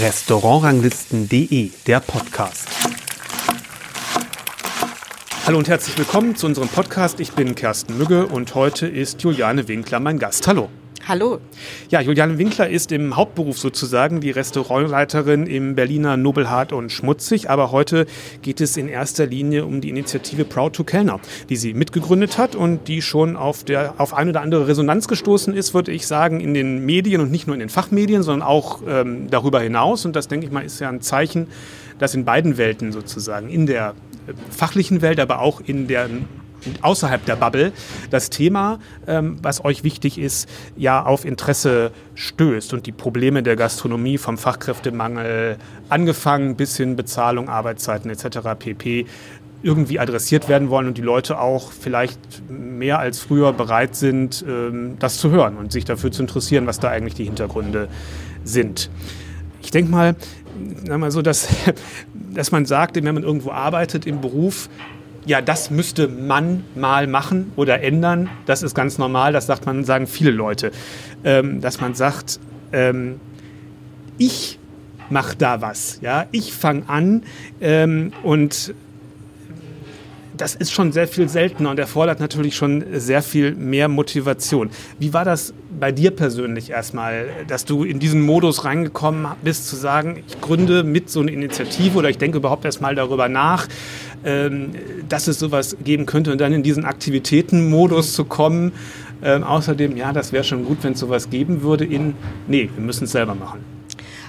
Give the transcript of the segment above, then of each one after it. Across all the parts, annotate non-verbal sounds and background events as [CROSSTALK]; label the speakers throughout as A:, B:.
A: Restaurantranglisten.de, der Podcast. Hallo und herzlich willkommen zu unserem Podcast. Ich bin Kersten Mügge und heute ist Juliane Winkler mein Gast. Hallo.
B: Hallo.
A: Ja, Juliane Winkler ist im Hauptberuf sozusagen die Restaurantleiterin im Berliner Nobelhart und Schmutzig. Aber heute geht es in erster Linie um die Initiative Proud to Kellner, die sie mitgegründet hat und die schon auf, der, auf eine oder andere Resonanz gestoßen ist, würde ich sagen, in den Medien und nicht nur in den Fachmedien, sondern auch ähm, darüber hinaus. Und das, denke ich mal, ist ja ein Zeichen, dass in beiden Welten sozusagen, in der äh, fachlichen Welt, aber auch in der außerhalb der Bubble das Thema, ähm, was euch wichtig ist, ja auf Interesse stößt und die Probleme der Gastronomie vom Fachkräftemangel angefangen bis hin Bezahlung, Arbeitszeiten etc. pp irgendwie adressiert werden wollen und die Leute auch vielleicht mehr als früher bereit sind, ähm, das zu hören und sich dafür zu interessieren, was da eigentlich die Hintergründe sind. Ich denke mal, mal so, dass, [LAUGHS] dass man sagt, wenn man irgendwo arbeitet im Beruf, ja, das müsste man mal machen oder ändern. Das ist ganz normal, das sagt man, sagen viele Leute. Ähm, dass man sagt, ähm, ich mache da was, ja, ich fange an ähm, und das ist schon sehr viel seltener und erfordert natürlich schon sehr viel mehr Motivation. Wie war das bei dir persönlich erstmal, dass du in diesen Modus reingekommen bist, zu sagen, ich gründe mit so einer Initiative oder ich denke überhaupt erstmal darüber nach, ähm, dass es sowas geben könnte und dann in diesen Aktivitätenmodus zu kommen. Ähm, außerdem, ja, das wäre schon gut, wenn es sowas geben würde in, nee, wir müssen es selber machen.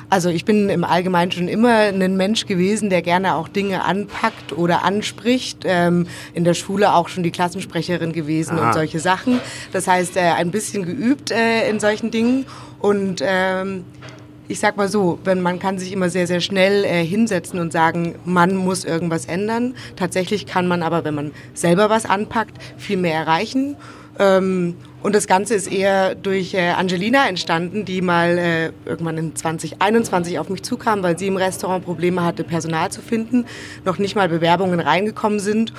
B: Also ich bin im Allgemeinen schon immer ein Mensch gewesen, der gerne auch Dinge anpackt oder anspricht. Ähm, in der Schule auch schon die Klassensprecherin gewesen Aha. und solche Sachen. Das heißt, äh, ein bisschen geübt äh, in solchen Dingen. Und ähm, ich sag mal so, wenn man kann sich immer sehr, sehr schnell äh, hinsetzen und sagen, man muss irgendwas ändern. Tatsächlich kann man aber, wenn man selber was anpackt, viel mehr erreichen. Ähm, und das Ganze ist eher durch äh, Angelina entstanden, die mal äh, irgendwann in 2021 auf mich zukam, weil sie im Restaurant Probleme hatte, Personal zu finden, noch nicht mal Bewerbungen reingekommen sind.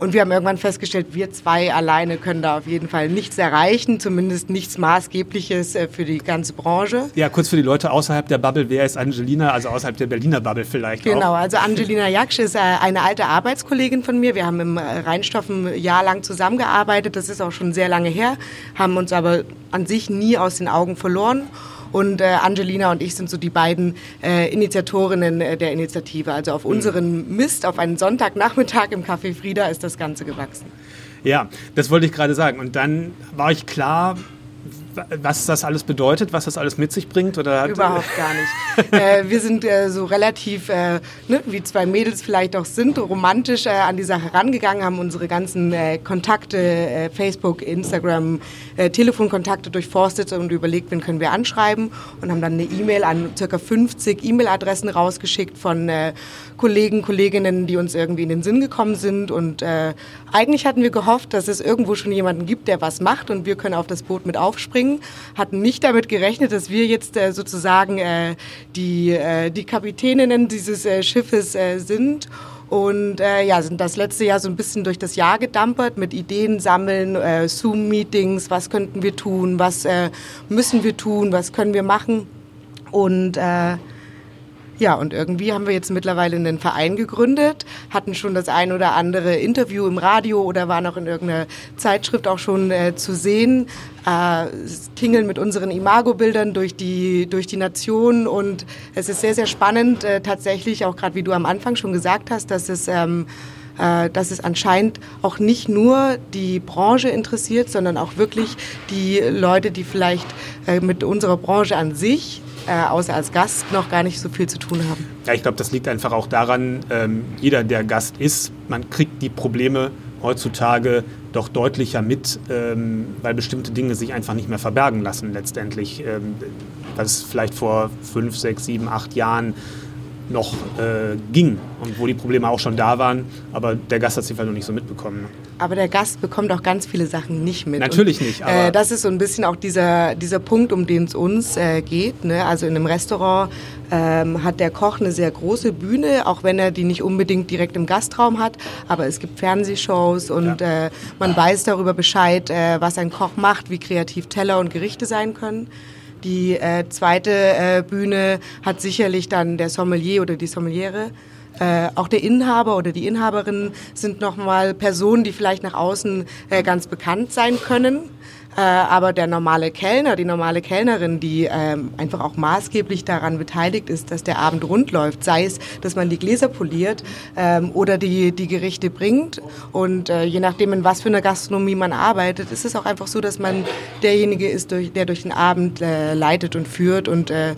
B: Und wir haben irgendwann festgestellt, wir zwei alleine können da auf jeden Fall nichts erreichen, zumindest nichts Maßgebliches äh, für die ganze Branche.
A: Ja, kurz für die Leute außerhalb der Bubble, wer ist Angelina, also außerhalb der Berliner Bubble vielleicht
B: Genau, auch. also Angelina Jaksch ist äh, eine alte Arbeitskollegin von mir. Wir haben im äh, Rheinstoff ein Jahr lang zusammengearbeitet, das ist auch schon sehr lange her, haben uns aber an sich nie aus den Augen verloren. Und äh, Angelina und ich sind so die beiden äh, Initiatorinnen äh, der Initiative. Also auf unseren Mist, auf einen Sonntagnachmittag im Café Frieda ist das Ganze gewachsen.
A: Ja, das wollte ich gerade sagen. Und dann war ich klar, was das alles bedeutet, was das alles mit sich bringt? Oder
B: Überhaupt gar nicht. [LAUGHS] äh, wir sind äh, so relativ, äh, ne, wie zwei Mädels vielleicht auch sind, romantisch äh, an die Sache rangegangen, haben unsere ganzen äh, Kontakte, äh, Facebook, Instagram, Telefonkontakte durchforstet und überlegt, wen können wir anschreiben und haben dann eine E-Mail an ca. 50 E-Mail-Adressen rausgeschickt von Kollegen, Kolleginnen, die uns irgendwie in den Sinn gekommen sind. Und eigentlich hatten wir gehofft, dass es irgendwo schon jemanden gibt, der was macht und wir können auf das Boot mit aufspringen bringen, hatten nicht damit gerechnet, dass wir jetzt äh, sozusagen äh, die, äh, die Kapitäninnen dieses äh, Schiffes äh, sind. Und äh, ja, sind das letzte Jahr so ein bisschen durch das Jahr gedampert mit Ideen sammeln, äh, Zoom-Meetings, was könnten wir tun, was äh, müssen wir tun, was können wir machen. Und äh, ja, und irgendwie haben wir jetzt mittlerweile einen Verein gegründet, hatten schon das ein oder andere Interview im Radio oder waren auch in irgendeiner Zeitschrift auch schon äh, zu sehen, äh, tingeln mit unseren Imago-Bildern durch die, durch die Nation und es ist sehr, sehr spannend, äh, tatsächlich auch gerade wie du am Anfang schon gesagt hast, dass es... Ähm, äh, dass es anscheinend auch nicht nur die Branche interessiert, sondern auch wirklich die Leute, die vielleicht äh, mit unserer Branche an sich äh, außer als Gast noch gar nicht so viel zu tun haben.
A: Ja, ich glaube, das liegt einfach auch daran, ähm, jeder, der Gast ist, man kriegt die Probleme heutzutage doch deutlicher mit, ähm, weil bestimmte Dinge sich einfach nicht mehr verbergen lassen letztendlich. Ähm, was vielleicht vor fünf, sechs, sieben, acht Jahren noch äh, ging und wo die Probleme auch schon da waren, aber der Gast hat sie vielleicht noch nicht so mitbekommen.
B: Aber der Gast bekommt auch ganz viele Sachen nicht mit.
A: Natürlich und, nicht.
B: Äh, das ist so ein bisschen auch dieser, dieser Punkt, um den es uns äh, geht. Ne? Also in einem Restaurant ähm, hat der Koch eine sehr große Bühne, auch wenn er die nicht unbedingt direkt im Gastraum hat. Aber es gibt Fernsehshows und ja. äh, man weiß darüber Bescheid, äh, was ein Koch macht, wie kreativ Teller und Gerichte sein können Die äh, zweite äh, Bühne hat sicherlich dann der Sommelier oder die Sommeliere. Äh, auch der Inhaber oder die Inhaberin sind nochmal Personen, die vielleicht nach außen äh, ganz bekannt sein können. Äh, aber der normale Kellner, die normale Kellnerin, die ähm, einfach auch maßgeblich daran beteiligt ist, dass der Abend rund läuft, sei es, dass man die Gläser poliert ähm, oder die, die Gerichte bringt. Und äh, je nachdem, in was für einer Gastronomie man arbeitet, ist es auch einfach so, dass man derjenige ist, durch, der durch den Abend äh, leitet und führt und äh,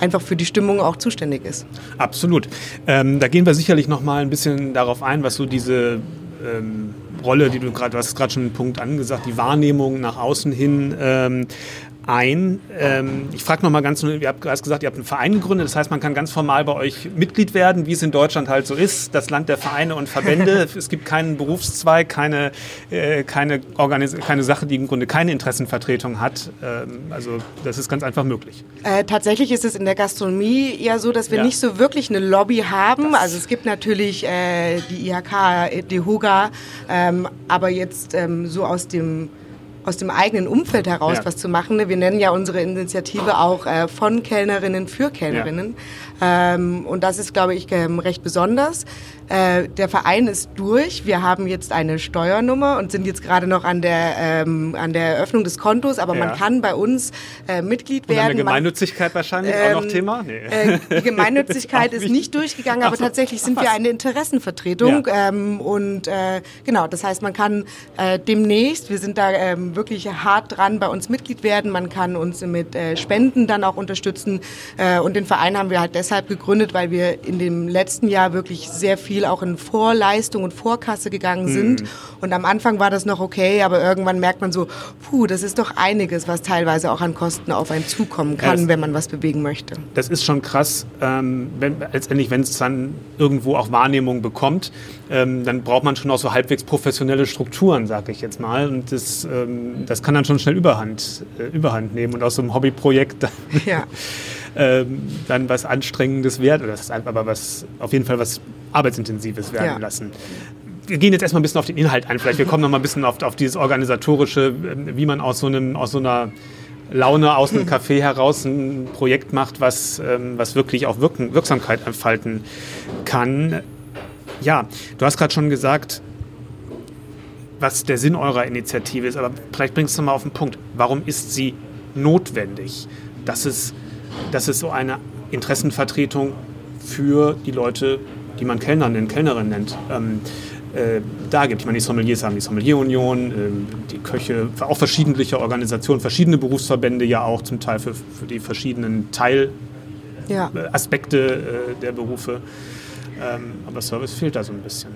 B: einfach für die Stimmung auch zuständig ist.
A: Absolut. Ähm, da gehen wir sicherlich noch mal ein bisschen darauf ein, was so diese ähm, Rolle, die du gerade, du hast gerade schon einen Punkt angesagt, die Wahrnehmung nach außen hin ähm, ein. Ähm, ich frage nochmal ganz, ihr habt gesagt, ihr habt einen Verein gegründet, das heißt, man kann ganz formal bei euch Mitglied werden, wie es in Deutschland halt so ist, das Land der Vereine und Verbände. [LAUGHS] es gibt keinen Berufszweig, keine, äh, keine, Organis keine Sache, die im Grunde keine Interessenvertretung hat. Ähm, also das ist ganz einfach möglich.
B: Äh, tatsächlich ist es in der Gastronomie ja so, dass wir ja. nicht so wirklich eine Lobby haben. Das also es gibt natürlich äh, die IHK, die HUGA, ähm, aber jetzt ähm, so aus dem aus dem eigenen Umfeld heraus ja. was zu machen. Wir nennen ja unsere Initiative auch äh, von Kellnerinnen für Kellnerinnen. Ja. Ähm, und das ist, glaube ich, ähm, recht besonders. Äh, der Verein ist durch. Wir haben jetzt eine Steuernummer und sind jetzt gerade noch an der, ähm, an der Eröffnung des Kontos, aber ja. man kann bei uns äh, Mitglied werden. Und eine
A: Gemeinnützigkeit
B: man,
A: wahrscheinlich auch noch ähm, Thema?
B: Nee. Äh, die [LAUGHS] Gemeinnützigkeit ist nicht durchgegangen, aber so. tatsächlich sind wir eine Interessenvertretung. Ja. Ähm, und äh, genau, das heißt, man kann äh, demnächst, wir sind da ähm, wirklich hart dran, bei uns Mitglied werden. Man kann uns mit Spenden dann auch unterstützen. und den Verein haben wir halt deshalb gegründet, weil wir in dem letzten Jahr wirklich sehr viel viel auch in Vorleistung und Vorkasse gegangen sind. Mhm. Und am Anfang war das noch okay, aber irgendwann merkt man so, puh, das ist doch einiges, was teilweise auch an Kosten auf einen zukommen kann, ja, wenn man was bewegen möchte.
A: Das ist schon krass, ähm, wenn, letztendlich, wenn es dann irgendwo auch Wahrnehmung bekommt, ähm, dann braucht man schon auch so halbwegs professionelle Strukturen, sage ich jetzt mal. Und das, ähm, das kann dann schon schnell Überhand, äh, Überhand nehmen. Und aus so einem Hobbyprojekt ja. [LAUGHS] ähm, dann was Anstrengendes wert, oder das ist aber was, auf jeden Fall was Arbeitsintensives werden ja. lassen. Wir gehen jetzt erstmal ein bisschen auf den Inhalt ein. Vielleicht wir kommen noch mal ein bisschen auf, auf dieses organisatorische, ähm, wie man aus so einem, aus so einer Laune aus einem Café heraus ein Projekt macht, was, ähm, was wirklich auch Wirken, Wirksamkeit entfalten kann. Ja, du hast gerade schon gesagt, was der Sinn eurer Initiative ist, aber vielleicht bringst du mal auf den Punkt. Warum ist sie notwendig, dass es, dass es so eine Interessenvertretung für die Leute die man Kellner nennt, Kellnerin nennt, ähm, äh, da gibt. Ich meine, die Sommeliers haben die Sommelierunion, äh, die Köche, auch verschiedene Organisationen, verschiedene Berufsverbände ja auch zum Teil für, für die verschiedenen Teilaspekte ja. äh, der Berufe. Ähm, aber Service fehlt da so ein bisschen.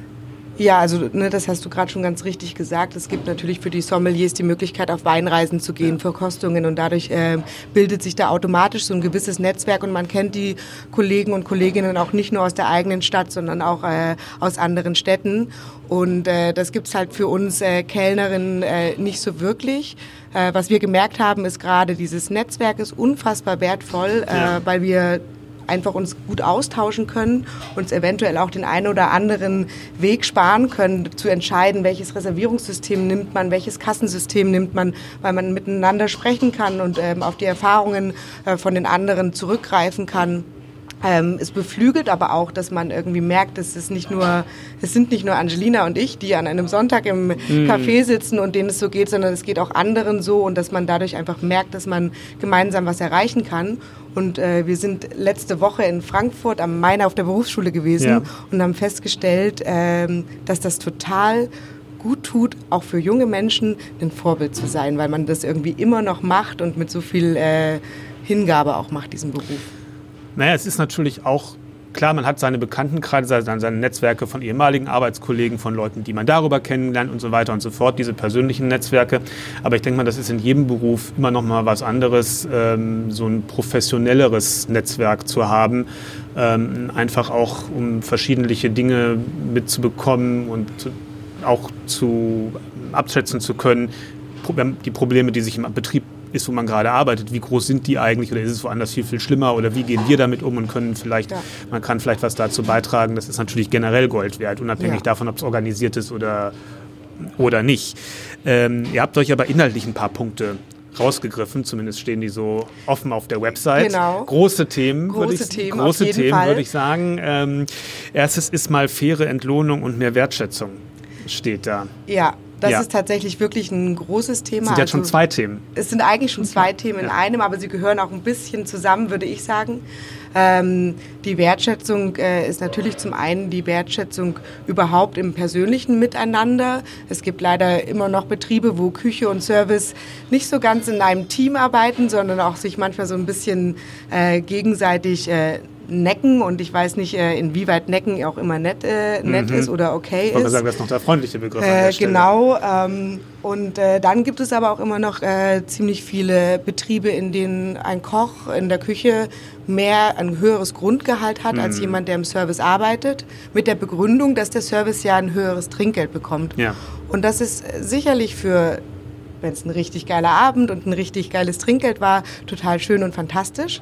B: Ja, also ne, das hast du gerade schon ganz richtig gesagt. Es gibt natürlich für die Sommeliers die Möglichkeit, auf Weinreisen zu gehen, Verkostungen und dadurch äh, bildet sich da automatisch so ein gewisses Netzwerk und man kennt die Kollegen und Kolleginnen auch nicht nur aus der eigenen Stadt, sondern auch äh, aus anderen Städten. Und äh, das gibt's halt für uns äh, Kellnerinnen äh, nicht so wirklich. Äh, was wir gemerkt haben, ist gerade dieses Netzwerk ist unfassbar wertvoll, äh, ja. weil wir einfach uns gut austauschen können, uns eventuell auch den einen oder anderen Weg sparen können, zu entscheiden, welches Reservierungssystem nimmt man, welches Kassensystem nimmt man, weil man miteinander sprechen kann und ähm, auf die Erfahrungen äh, von den anderen zurückgreifen kann. Ähm, es beflügelt aber auch, dass man irgendwie merkt, dass es nicht nur, es sind nicht nur Angelina und ich, die an einem Sonntag im mm. Café sitzen und denen es so geht, sondern es geht auch anderen so und dass man dadurch einfach merkt, dass man gemeinsam was erreichen kann. Und äh, wir sind letzte Woche in Frankfurt am Main auf der Berufsschule gewesen ja. und haben festgestellt, ähm, dass das total gut tut, auch für junge Menschen ein Vorbild zu sein, weil man das irgendwie immer noch macht und mit so viel äh, Hingabe auch macht, diesen Beruf.
A: Naja, es ist natürlich auch klar, man hat seine Bekanntenkreise, seine Netzwerke von ehemaligen Arbeitskollegen, von Leuten, die man darüber kennenlernt und so weiter und so fort, diese persönlichen Netzwerke. Aber ich denke mal, das ist in jedem Beruf immer noch mal was anderes, ähm, so ein professionelleres Netzwerk zu haben, ähm, einfach auch um verschiedentliche Dinge mitzubekommen und auch zu abschätzen zu können, die Probleme, die sich im Betrieb ist, wo man gerade arbeitet, wie groß sind die eigentlich oder ist es woanders viel, viel schlimmer oder wie gehen wir damit um und können vielleicht, ja. man kann vielleicht was dazu beitragen. Das ist natürlich generell Gold wert, unabhängig ja. davon, ob es organisiert ist oder, oder nicht. Ähm, ihr habt euch aber inhaltlich ein paar Punkte rausgegriffen. Zumindest stehen die so offen auf der Website.
B: Genau.
A: Große Themen,
B: Große
A: würde ich,
B: Themen,
A: große Themen, würde ich sagen. Ähm, erstes ist mal faire Entlohnung und mehr Wertschätzung steht da.
B: Ja, das
A: Ja.
B: ist tatsächlich wirklich ein großes Thema.
A: Das sind jetzt schon
B: Also-
A: zwei Themen.
B: Es sind eigentlich schon zwei Themen in
A: Ja.
B: einem, aber sie gehören auch ein bisschen zusammen, würde ich sagen. Ähm, die Wertschätzung äh, ist natürlich zum einen die Wertschätzung überhaupt im persönlichen Miteinander. Es gibt leider immer noch Betriebe, wo Küche und Service nicht so ganz in einem Team arbeiten, sondern auch sich manchmal so ein bisschen äh, gegenseitig äh, necken. Und ich weiß nicht, äh, inwieweit necken auch immer nett, äh, nett ist oder okay
A: Ich
B: ist.
A: sagen, das ist noch der freundliche Begriff
B: Äh, genau. Ähm, und äh, dann gibt es aber auch immer noch äh, ziemlich viele Betriebe, in denen ein Koch in der Küche mehr ein höheres Grundgehalt hat
A: Mhm.
B: als jemand, der im Service arbeitet, mit der Begründung, dass der Service ja ein höheres Trinkgeld bekommt.
A: Ja.
B: Und das ist sicherlich für, wenn es ein richtig geiler Abend und ein richtig geiles Trinkgeld war, total schön und fantastisch.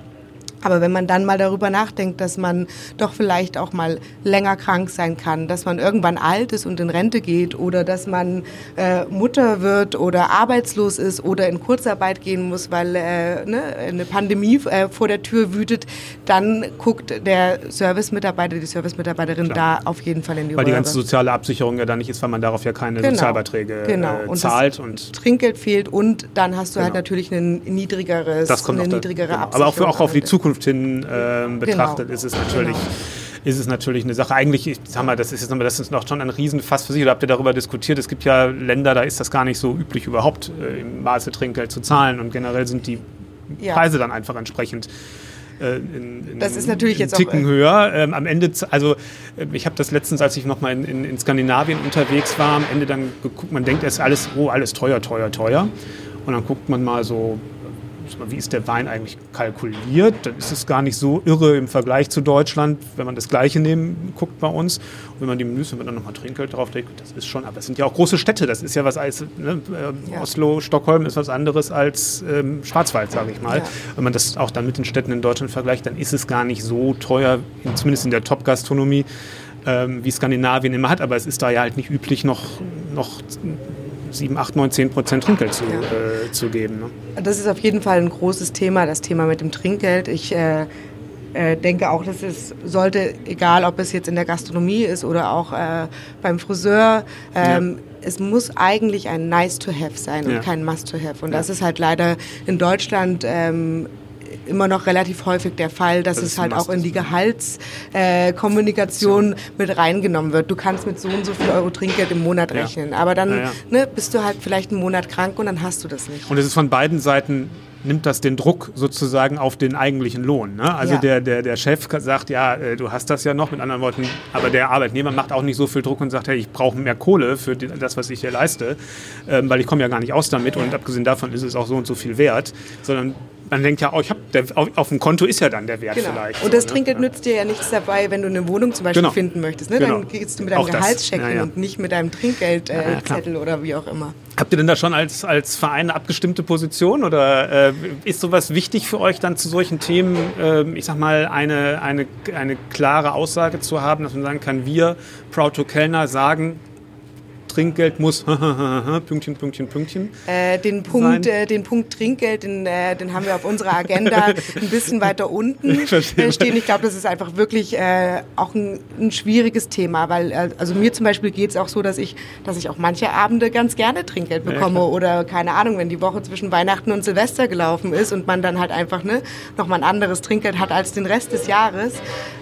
B: Aber wenn man dann mal darüber nachdenkt, dass man doch vielleicht auch mal länger krank sein kann, dass man irgendwann alt ist und in Rente geht oder dass man äh, Mutter wird oder arbeitslos ist oder in Kurzarbeit gehen muss, weil äh, ne, eine Pandemie äh, vor der Tür wütet, dann guckt der Servicemitarbeiter, die Servicemitarbeiterin
A: Klar.
B: da auf jeden Fall in die
A: Weil die ganze soziale Absicherung ja da nicht ist, weil man darauf ja keine
B: Genau.
A: Sozialbeiträge
B: Genau.
A: äh,
B: Und das
A: zahlt. Und
B: Trinkgeld fehlt und dann hast du halt
A: Genau.
B: natürlich ein niedrigeres,
A: das kommt
B: eine niedrigere
A: genau.
B: Absicherung.
A: Aber auch, für, auch auf die
B: Ende.
A: Zukunft hin ähm, betrachtet
B: Genau.
A: ist es natürlich.
B: Genau.
A: Ist es natürlich eine Sache. Eigentlich, ich sag mal, das ist jetzt nochmal, das ist noch schon ein Riesenfass für sich. Oder habt ihr darüber diskutiert? Es gibt ja Länder, da ist das gar nicht so üblich, überhaupt äh, im Maße Trinkgeld zu zahlen. Und generell sind die
B: Ja.
A: Preise dann einfach entsprechend äh, in, in,
B: Das ist natürlich jetzt auch,
A: Ticken
B: äh,
A: höher. Ähm, am Ende, also äh, ich habe das letztens, als ich nochmal in, in, in Skandinavien unterwegs war, am Ende dann geguckt, man denkt, es ist alles, oh, alles teuer, teuer, teuer. Und dann guckt man mal so, wie ist der Wein eigentlich kalkuliert? Dann ist es gar nicht so irre im Vergleich zu Deutschland, wenn man das Gleiche nehmen, guckt bei uns. Und wenn man die Menüs, wenn man dann nochmal Trinkgeld drauf legt, das ist schon, aber es sind ja auch große Städte, das ist ja was als, ne, ähm,
B: Ja.
A: Oslo, Stockholm ist was anderes als ähm, Schwarzwald, sage ich mal.
B: Ja.
A: Wenn man das auch dann mit den Städten in Deutschland vergleicht, dann ist es gar nicht so teuer, in, zumindest in der Top-Gastronomie, ähm, wie Skandinavien immer hat. Aber es ist da ja halt nicht üblich, noch, noch 7, 8, 9, 10 Prozent Trinkgeld zu,
B: Ja.
A: äh, zu geben. Ne?
B: Das ist auf jeden Fall ein großes Thema, das Thema mit dem Trinkgeld. Ich äh, äh, denke auch, dass es sollte, egal ob es jetzt in der Gastronomie ist oder auch äh, beim Friseur, ähm, es muss eigentlich ein Nice to Have sein und
A: Ja.
B: kein Must to Have. Und
A: Ja.
B: das ist halt leider in Deutschland ähm, immer noch relativ häufig der Fall, dass
A: Das
B: es halt auch in die Gehaltskommunikation äh, mit reingenommen wird. Du kannst mit so und so viel Euro Trinkgeld im Monat
A: Ja.
B: rechnen, aber dann
A: Ja, ja.
B: Ne, bist du halt vielleicht einen Monat krank und dann hast du das nicht.
A: Und es ist von beiden Seiten nimmt das den Druck sozusagen auf den eigentlichen Lohn. Ne? Also
B: Ja.
A: der, der, der Chef sagt, ja, äh, du hast das ja noch, mit anderen Worten, aber der Arbeitnehmer macht auch nicht so viel Druck und sagt, hey, ich brauche mehr Kohle für das, was ich hier leiste, ähm, weil ich komme ja gar nicht aus damit und abgesehen davon ist es auch so und so viel wert, sondern man denkt ja, oh, ich hab, der, auf, auf dem Konto ist ja dann der Wert
B: Genau.
A: vielleicht.
B: Und das
A: so, ne?
B: Trinkgeld
A: Ja.
B: nützt dir ja nichts dabei, wenn du eine Wohnung zum Beispiel
A: Genau.
B: finden möchtest. Ne?
A: Genau.
B: Dann gehst du mit deinem. Gehaltscheck
A: Ja,
B: hin
A: ja.
B: und nicht mit deinem Trinkgeldzettel äh, oder wie auch immer.
A: Habt ihr denn da schon als, als Verein eine abgestimmte Position oder äh, ist sowas wichtig für euch dann zu solchen Themen, ähm, ich sag mal, eine, eine, eine klare Aussage zu haben, dass man sagen kann, wir, Proud to Kellner, sagen, Trinkgeld muss [LAUGHS] Pünktchen, Pünktchen, Pünktchen.
B: Äh, den, Punkt, äh, den Punkt Trinkgeld, den, äh, den haben wir auf unserer Agenda [LAUGHS] ein bisschen weiter unten
A: verstehe.
B: äh, stehen. Ich glaube, das ist einfach wirklich äh, auch ein, ein schwieriges Thema, weil äh, also mir zum Beispiel geht es auch so, dass ich, dass ich auch manche Abende ganz gerne Trinkgeld
A: Ja,
B: bekomme
A: klar.
B: oder keine Ahnung, wenn die Woche zwischen Weihnachten und Silvester gelaufen ist und man dann halt einfach ne, nochmal ein anderes Trinkgeld hat als den Rest des Jahres,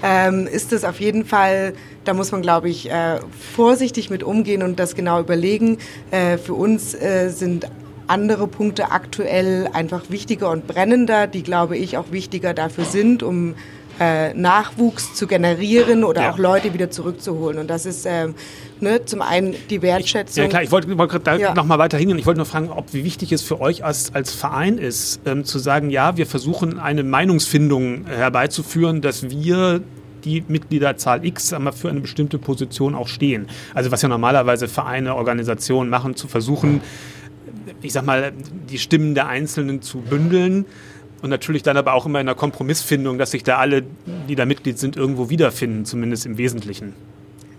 B: ähm, ist es auf jeden Fall da muss man, glaube ich, äh, vorsichtig mit umgehen und das genau überlegen. Äh, für uns äh, sind andere Punkte aktuell einfach wichtiger und brennender, die, glaube ich, auch wichtiger dafür sind, um äh, Nachwuchs zu generieren oder
A: Ja.
B: auch Leute wieder zurückzuholen. Und das ist ähm, ne, zum einen die Wertschätzung.
A: Ja klar, ich wollte da
B: Ja.
A: noch mal weiter hingehen. Ich wollte nur fragen, ob wie wichtig es für euch als, als Verein ist, ähm, zu sagen, ja, wir versuchen eine Meinungsfindung herbeizuführen, dass wir die Mitgliederzahl X wir, für eine bestimmte Position auch stehen. Also was ja normalerweise Vereine, Organisationen machen, zu versuchen, ich sag mal, die Stimmen der Einzelnen zu bündeln. Und natürlich dann aber auch immer in der Kompromissfindung, dass sich da alle, die da Mitglied sind, irgendwo wiederfinden, zumindest im Wesentlichen.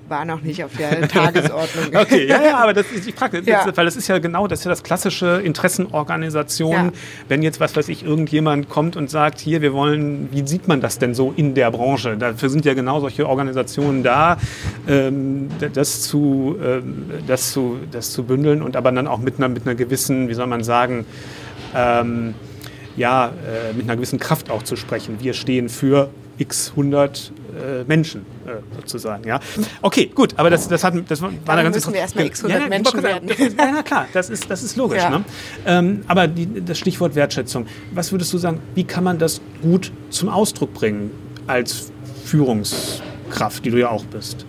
B: War noch nicht auf der [LAUGHS] Tagesordnung.
A: okay, ja, ja, aber das ist, ich frage, ja. weil das ist ja genau, das ist ja das klassische Interessenorganisation. Ja. Wenn jetzt, was weiß ich, irgendjemand kommt und sagt, hier, wir wollen, wie sieht man das denn so in der Branche? Dafür sind ja genau solche Organisationen da, ähm, das, zu, ähm, das, zu, das zu bündeln und aber dann auch mit einer, mit einer gewissen, wie soll man sagen, ähm, ja, äh, mit einer gewissen Kraft auch zu sprechen. Wir stehen für x 100 äh, Menschen äh, sozusagen. Ja, okay, gut, aber das, das, hat, das war
B: da ganz müssen wir erstmal x 100 ja, Menschen werden.
A: ja, na klar, das ist, das ist logisch. Ja. Ne? Ähm, aber die, das Stichwort Wertschätzung, was würdest du sagen, wie kann man das gut zum Ausdruck bringen als Führungskraft, die du ja auch bist?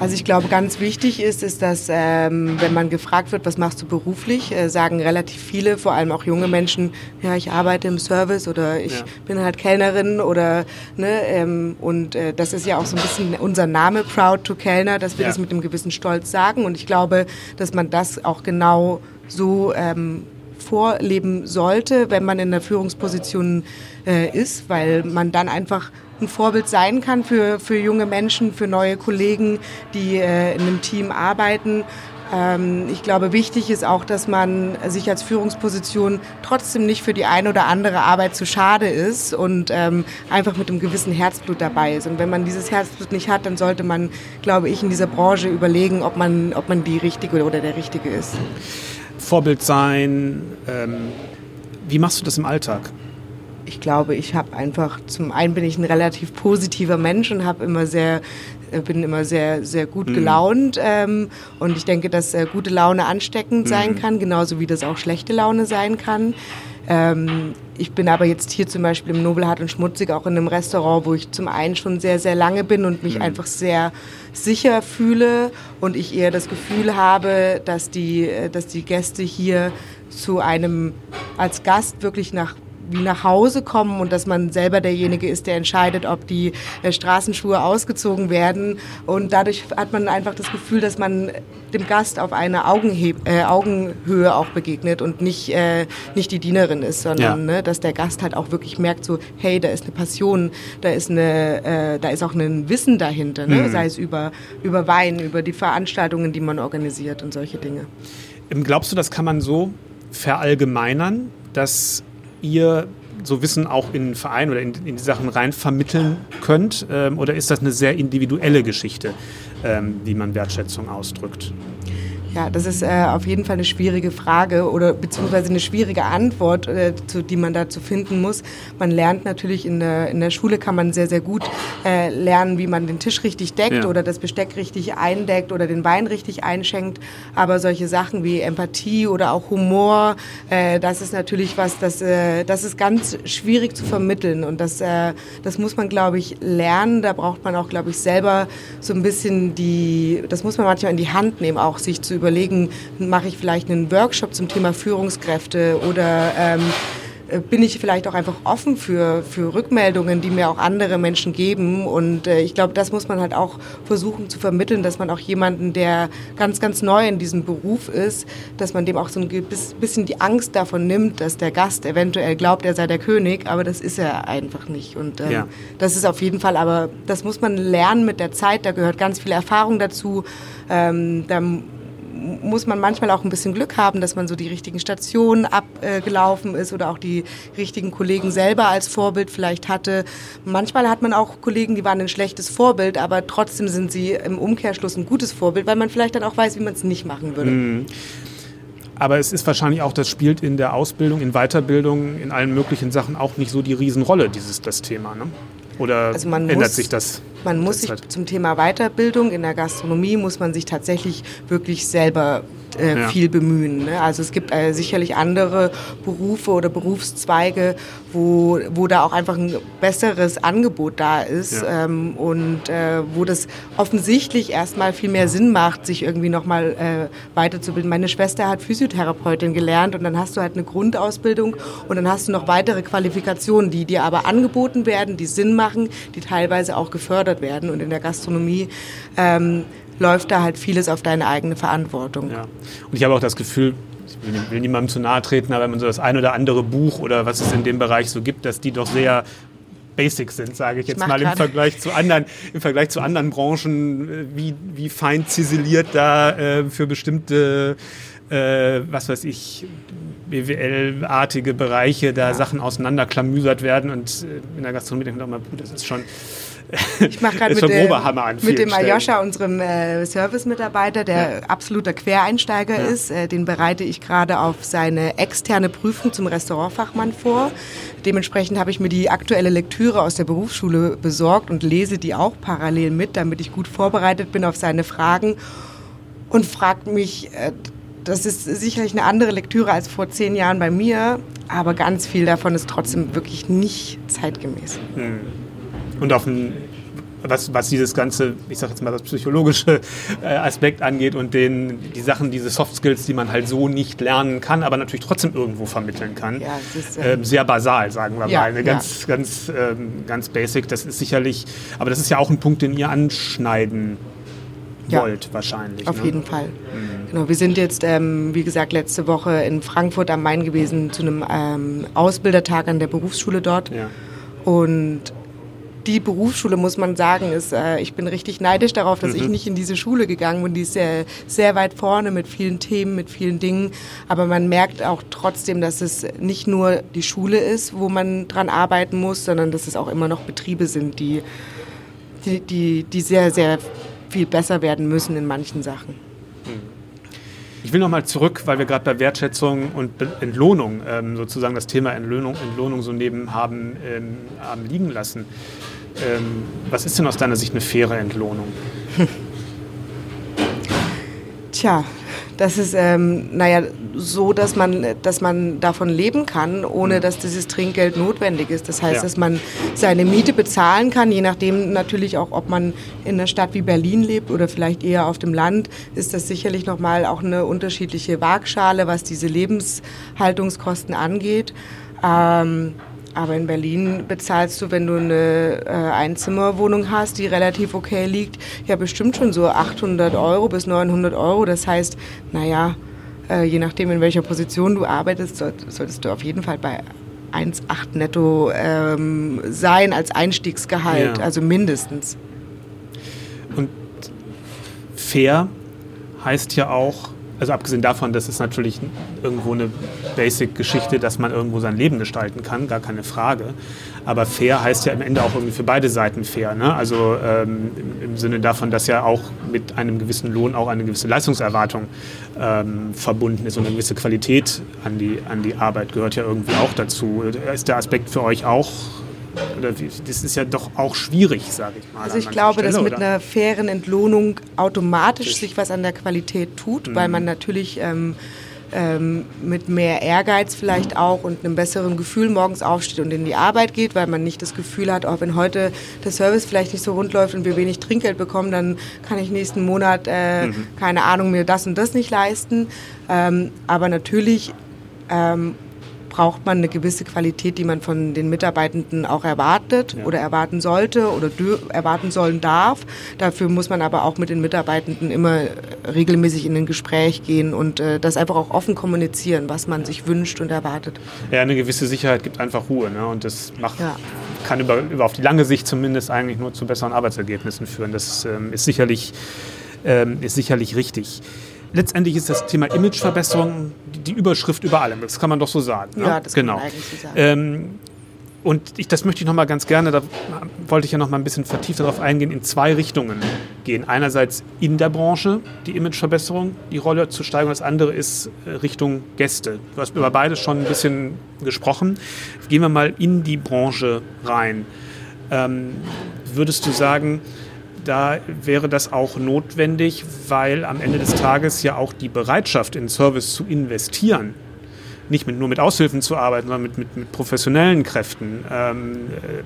B: Was ich glaube, ganz wichtig ist, ist, dass ähm, wenn man gefragt wird, was machst du beruflich, äh, sagen relativ viele, vor allem auch junge Menschen, ja, ich arbeite im Service oder ich ja. bin halt Kellnerin oder ne, ähm, und äh, das ist ja auch so ein bisschen unser Name, Proud to Kellner, dass wir ja. das mit einem gewissen Stolz sagen und ich glaube, dass man das auch genau so ähm, vorleben sollte, wenn man in der Führungsposition äh, ist, weil man dann einfach ein Vorbild sein kann für, für junge Menschen, für neue Kollegen, die äh, in einem Team arbeiten. Ähm, ich glaube, wichtig ist auch, dass man sich als Führungsposition trotzdem nicht für die eine oder andere Arbeit zu schade ist und ähm, einfach mit einem gewissen Herzblut dabei ist. Und wenn man dieses Herzblut nicht hat, dann sollte man, glaube ich, in dieser Branche überlegen, ob man, ob man die Richtige oder der Richtige ist.
A: Vorbild sein. Ähm, wie machst du das im Alltag?
B: Ich glaube, ich habe einfach, zum einen bin ich ein relativ positiver Mensch und habe immer sehr, äh, bin immer sehr, sehr gut mhm. gelaunt. Ähm, und ich denke, dass äh, gute Laune ansteckend mhm. sein kann, genauso wie das auch schlechte Laune sein kann. Ähm, ich bin aber jetzt hier zum Beispiel im Nobelhart und Schmutzig auch in einem Restaurant, wo ich zum einen schon sehr, sehr lange bin und mich mhm. einfach sehr sicher fühle und ich eher das Gefühl habe, dass die, äh, dass die Gäste hier zu einem als Gast wirklich nach wie nach Hause kommen und dass man selber derjenige ist, der entscheidet, ob die äh, Straßenschuhe ausgezogen werden. Und dadurch hat man einfach das Gefühl, dass man dem Gast auf eine Augenhe äh, Augenhöhe auch begegnet und nicht, äh, nicht die Dienerin ist, sondern ja. ne, dass der Gast halt auch wirklich merkt, so, hey, da ist eine Passion, da ist, eine, äh, da ist auch ein Wissen dahinter, ne? Mhm. sei es über, über Wein, über die Veranstaltungen, die man organisiert und solche Dinge.
A: Ähm, glaubst du, das kann man so verallgemeinern, dass ihr so Wissen auch in den Verein oder in, in die Sachen rein vermitteln könnt? Ähm, oder ist das eine sehr individuelle Geschichte, ähm, wie man Wertschätzung ausdrückt?
B: Ja, das ist äh, auf jeden Fall eine schwierige Frage oder beziehungsweise eine schwierige Antwort, äh, zu, die man dazu finden muss. Man lernt natürlich in der, in der Schule kann man sehr, sehr gut äh, lernen, wie man den Tisch richtig deckt ja. oder das Besteck richtig eindeckt oder den Wein richtig einschenkt. Aber solche Sachen wie Empathie oder auch Humor, äh, das ist natürlich was, das, äh, das ist ganz schwierig zu vermitteln und das, äh, das muss man, glaube ich, lernen. Da braucht man auch, glaube ich, selber so ein bisschen die, das muss man manchmal in die Hand nehmen, auch sich zu überlegen, mache ich vielleicht einen Workshop zum Thema Führungskräfte oder ähm, äh, bin ich vielleicht auch einfach offen für, für Rückmeldungen, die mir auch andere Menschen geben. Und äh, ich glaube, das muss man halt auch versuchen zu vermitteln, dass man auch jemanden, der ganz, ganz neu in diesem Beruf ist, dass man dem auch so ein bisschen die Angst davon nimmt, dass der Gast eventuell glaubt, er sei der König, aber das ist er einfach nicht. Und ähm, ja. das ist auf jeden Fall, aber das muss man lernen mit der Zeit, da gehört ganz viel Erfahrung dazu. Ähm, da muss man manchmal auch ein bisschen Glück haben, dass man so die richtigen Stationen abgelaufen ist oder auch die richtigen Kollegen selber als Vorbild vielleicht hatte. Manchmal hat man auch Kollegen, die waren ein schlechtes Vorbild, aber trotzdem sind sie im Umkehrschluss ein gutes Vorbild, weil man vielleicht dann auch weiß, wie man es nicht machen würde. Mhm.
A: Aber es ist wahrscheinlich auch, das spielt in der Ausbildung, in Weiterbildung, in allen möglichen Sachen auch nicht so die Riesenrolle, dieses das Thema. Ne? Oder also ändert muss, sich das?
B: Man muss sich zum Thema Weiterbildung in der Gastronomie muss man sich tatsächlich wirklich selber äh, ja. viel bemühen. Ne? Also es gibt äh, sicherlich andere Berufe oder Berufszweige, wo, wo da auch einfach ein besseres Angebot da ist ja. ähm, und äh, wo das offensichtlich erstmal viel mehr Sinn macht, sich irgendwie nochmal äh, weiterzubilden. Meine Schwester hat Physiotherapeutin gelernt und dann hast du halt eine Grundausbildung und dann hast du noch weitere Qualifikationen, die dir aber angeboten werden, die Sinn machen, die teilweise auch gefördert werden. Und in der Gastronomie ähm, läuft da halt vieles auf deine eigene Verantwortung.
A: Ja. Und ich habe auch das Gefühl, ich will, niemandem zu nahe treten, aber wenn man so das ein oder andere Buch oder was es in dem Bereich so gibt, dass die doch sehr basic sind, sage ich jetzt ich mal im Vergleich zu anderen, im Vergleich zu anderen Branchen, äh, wie, wie fein ziseliert da äh, für bestimmte äh, was weiß ich, BWL-artige Bereiche, da ja. Sachen auseinanderklamüsert werden und äh, in der Gastronomie denke ich auch mal, das ist schon
B: ich mache gerade mit, dem, mit dem Aljoscha, unserem äh, Service-Mitarbeiter, der ja. absoluter Quereinsteiger ja. ist. Äh, den bereite ich gerade auf seine externe Prüfung zum Restaurantfachmann vor. Dementsprechend habe ich mir die aktuelle Lektüre aus der Berufsschule besorgt und lese die auch parallel mit, damit ich gut vorbereitet bin auf seine Fragen und fragt mich äh, das ist sicherlich eine andere Lektüre als vor zehn Jahren bei mir, aber ganz viel davon ist trotzdem wirklich nicht zeitgemäß. Hm.
A: Und auf ein, was, was dieses ganze, ich sage jetzt mal das psychologische äh, Aspekt angeht und den, die Sachen, diese Soft Skills, die man halt so nicht lernen kann, aber natürlich trotzdem irgendwo vermitteln kann. Ja, ist, äh, ähm, sehr basal, sagen wir ja, mal. Eine ganz, ja. ganz, ähm, ganz basic. Das ist sicherlich, aber das ist ja auch ein Punkt, den ihr anschneiden ja, wollt wahrscheinlich.
B: Auf ne? jeden Fall. Mhm. Genau, wir sind jetzt, ähm, wie gesagt, letzte Woche in Frankfurt am Main gewesen zu einem ähm, Ausbildertag an der Berufsschule dort. Ja. Und die Berufsschule, muss man sagen, ist, äh, ich bin richtig neidisch darauf, dass mhm. ich nicht in diese Schule gegangen bin. Die ist sehr, sehr weit vorne mit vielen Themen, mit vielen Dingen. Aber man merkt auch trotzdem, dass es nicht nur die Schule ist, wo man dran arbeiten muss, sondern dass es auch immer noch Betriebe sind, die, die, die, die sehr, sehr viel besser werden müssen in manchen Sachen. Hm.
A: Ich will nochmal zurück, weil wir gerade bei Wertschätzung und Entlohnung ähm, sozusagen das Thema Entlohnung, Entlohnung so neben haben, ähm, haben liegen lassen. Ähm, was ist denn aus deiner Sicht eine faire Entlohnung? [LAUGHS]
B: Tja, das ist, ähm, naja, so, dass man, dass man davon leben kann, ohne dass dieses Trinkgeld notwendig ist. Das heißt, ja. dass man seine Miete bezahlen kann, je nachdem natürlich auch, ob man in einer Stadt wie Berlin lebt oder vielleicht eher auf dem Land, ist das sicherlich nochmal auch eine unterschiedliche Waagschale, was diese Lebenshaltungskosten angeht. Ähm, aber in Berlin bezahlst du, wenn du eine äh, Einzimmerwohnung hast, die relativ okay liegt, ja bestimmt schon so 800 Euro bis 900 Euro. Das heißt, naja, äh, je nachdem, in welcher Position du arbeitest, soll, solltest du auf jeden Fall bei 1,8 netto ähm, sein als Einstiegsgehalt, ja. also mindestens.
A: Und fair heißt ja auch, also abgesehen davon, dass es natürlich irgendwo eine Basic-Geschichte, dass man irgendwo sein Leben gestalten kann, gar keine Frage. Aber fair heißt ja am Ende auch irgendwie für beide Seiten fair. Ne? Also ähm, im, Sinne davon, dass ja auch mit einem gewissen Lohn auch eine gewisse Leistungserwartung ähm, verbunden ist und eine gewisse Qualität an die, an die Arbeit gehört ja irgendwie auch dazu. Ist der Aspekt für euch auch oder das ist ja doch auch schwierig, sage ich mal.
B: Also ich glaube, Stelle, dass mit oder? einer fairen Entlohnung automatisch sich was an der Qualität tut, mhm. weil man natürlich ähm, ähm, mit mehr Ehrgeiz vielleicht auch und einem besseren Gefühl morgens aufsteht und in die Arbeit geht, weil man nicht das Gefühl hat, auch oh, wenn heute der Service vielleicht nicht so rund läuft und wir wenig Trinkgeld bekommen, dann kann ich nächsten Monat, äh, mhm. keine Ahnung, mir das und das nicht leisten. Ähm, aber natürlich ähm, braucht man eine gewisse Qualität, die man von den Mitarbeitenden auch erwartet ja. oder erwarten sollte oder erwarten sollen darf. Dafür muss man aber auch mit den Mitarbeitenden immer regelmäßig in ein Gespräch gehen und äh, das einfach auch offen kommunizieren, was man sich wünscht und erwartet.
A: Ja, eine gewisse Sicherheit gibt einfach Ruhe ne? und das macht, ja. kann über, über auf die lange Sicht zumindest eigentlich nur zu besseren Arbeitsergebnissen führen. Das ähm, ist, sicherlich, ähm, ist sicherlich richtig letztendlich ist das Thema Imageverbesserung die Überschrift über allem. Das kann man doch so sagen.
B: Ne? Ja, das
A: genau.
B: kann man eigentlich so sagen.
A: Ähm, und ich, das möchte ich noch mal ganz gerne, da wollte ich ja noch mal ein bisschen vertieft darauf eingehen, in zwei Richtungen gehen. Einerseits in der Branche die Imageverbesserung, die Rolle zu steigern. Das andere ist äh, Richtung Gäste. Du hast über beides schon ein bisschen gesprochen. Gehen wir mal in die Branche rein. Ähm, würdest du sagen, da wäre das auch notwendig, weil am Ende des Tages ja auch die Bereitschaft in Service zu investieren, nicht mit, nur mit Aushilfen zu arbeiten, sondern mit, mit, mit professionellen Kräften, ähm, äh,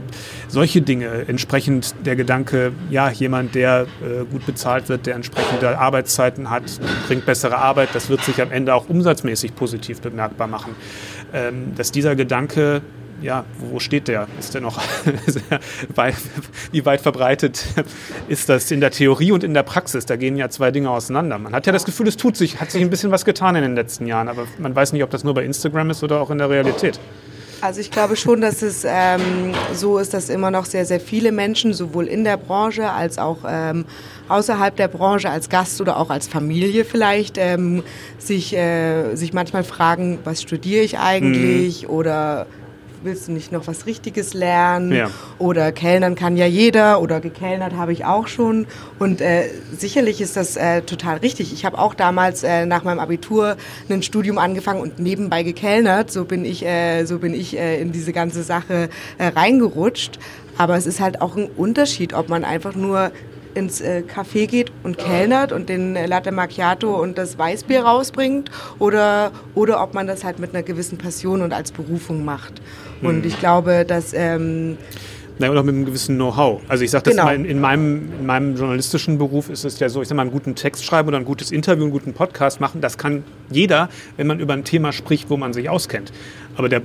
A: solche Dinge, entsprechend der Gedanke, ja, jemand, der äh, gut bezahlt wird, der entsprechende Arbeitszeiten hat, bringt bessere Arbeit, das wird sich am Ende auch umsatzmäßig positiv bemerkbar machen. Ähm, dass dieser Gedanke ja, wo steht der? Ist der noch, [LAUGHS] wie weit verbreitet ist das in der Theorie und in der Praxis? Da gehen ja zwei Dinge auseinander. Man hat ja das Gefühl, es tut sich, hat sich ein bisschen was getan in den letzten Jahren, aber man weiß nicht, ob das nur bei Instagram ist oder auch in der Realität.
B: Also ich glaube schon, dass es ähm, so ist, dass immer noch sehr, sehr viele Menschen, sowohl in der Branche als auch ähm, außerhalb der Branche, als Gast oder auch als Familie vielleicht, ähm, sich, äh, sich manchmal fragen, was studiere ich eigentlich mhm. oder willst du nicht noch was Richtiges lernen? Ja. Oder Kellnern kann ja jeder oder gekellnert habe ich auch schon. Und äh, sicherlich ist das äh, total richtig. Ich habe auch damals äh, nach meinem Abitur ein Studium angefangen und nebenbei gekellnert. So bin ich, äh, so bin ich äh, in diese ganze Sache äh, reingerutscht. Aber es ist halt auch ein Unterschied, ob man einfach nur ins äh, Café geht und kellnert und den äh, Latte Macchiato und das Weißbier rausbringt oder, oder ob man das halt mit einer gewissen Passion und als Berufung macht. Und mhm. ich glaube, dass... Ähm,
A: Nein, oder mit einem gewissen Know-how. Also ich sage das genau. mal, in, in, meinem, in meinem journalistischen Beruf ist es ja so, ich sage mal, einen guten Text schreiben oder ein gutes Interview, einen guten Podcast machen, das kann jeder, wenn man über ein Thema spricht, wo man sich auskennt. Aber der,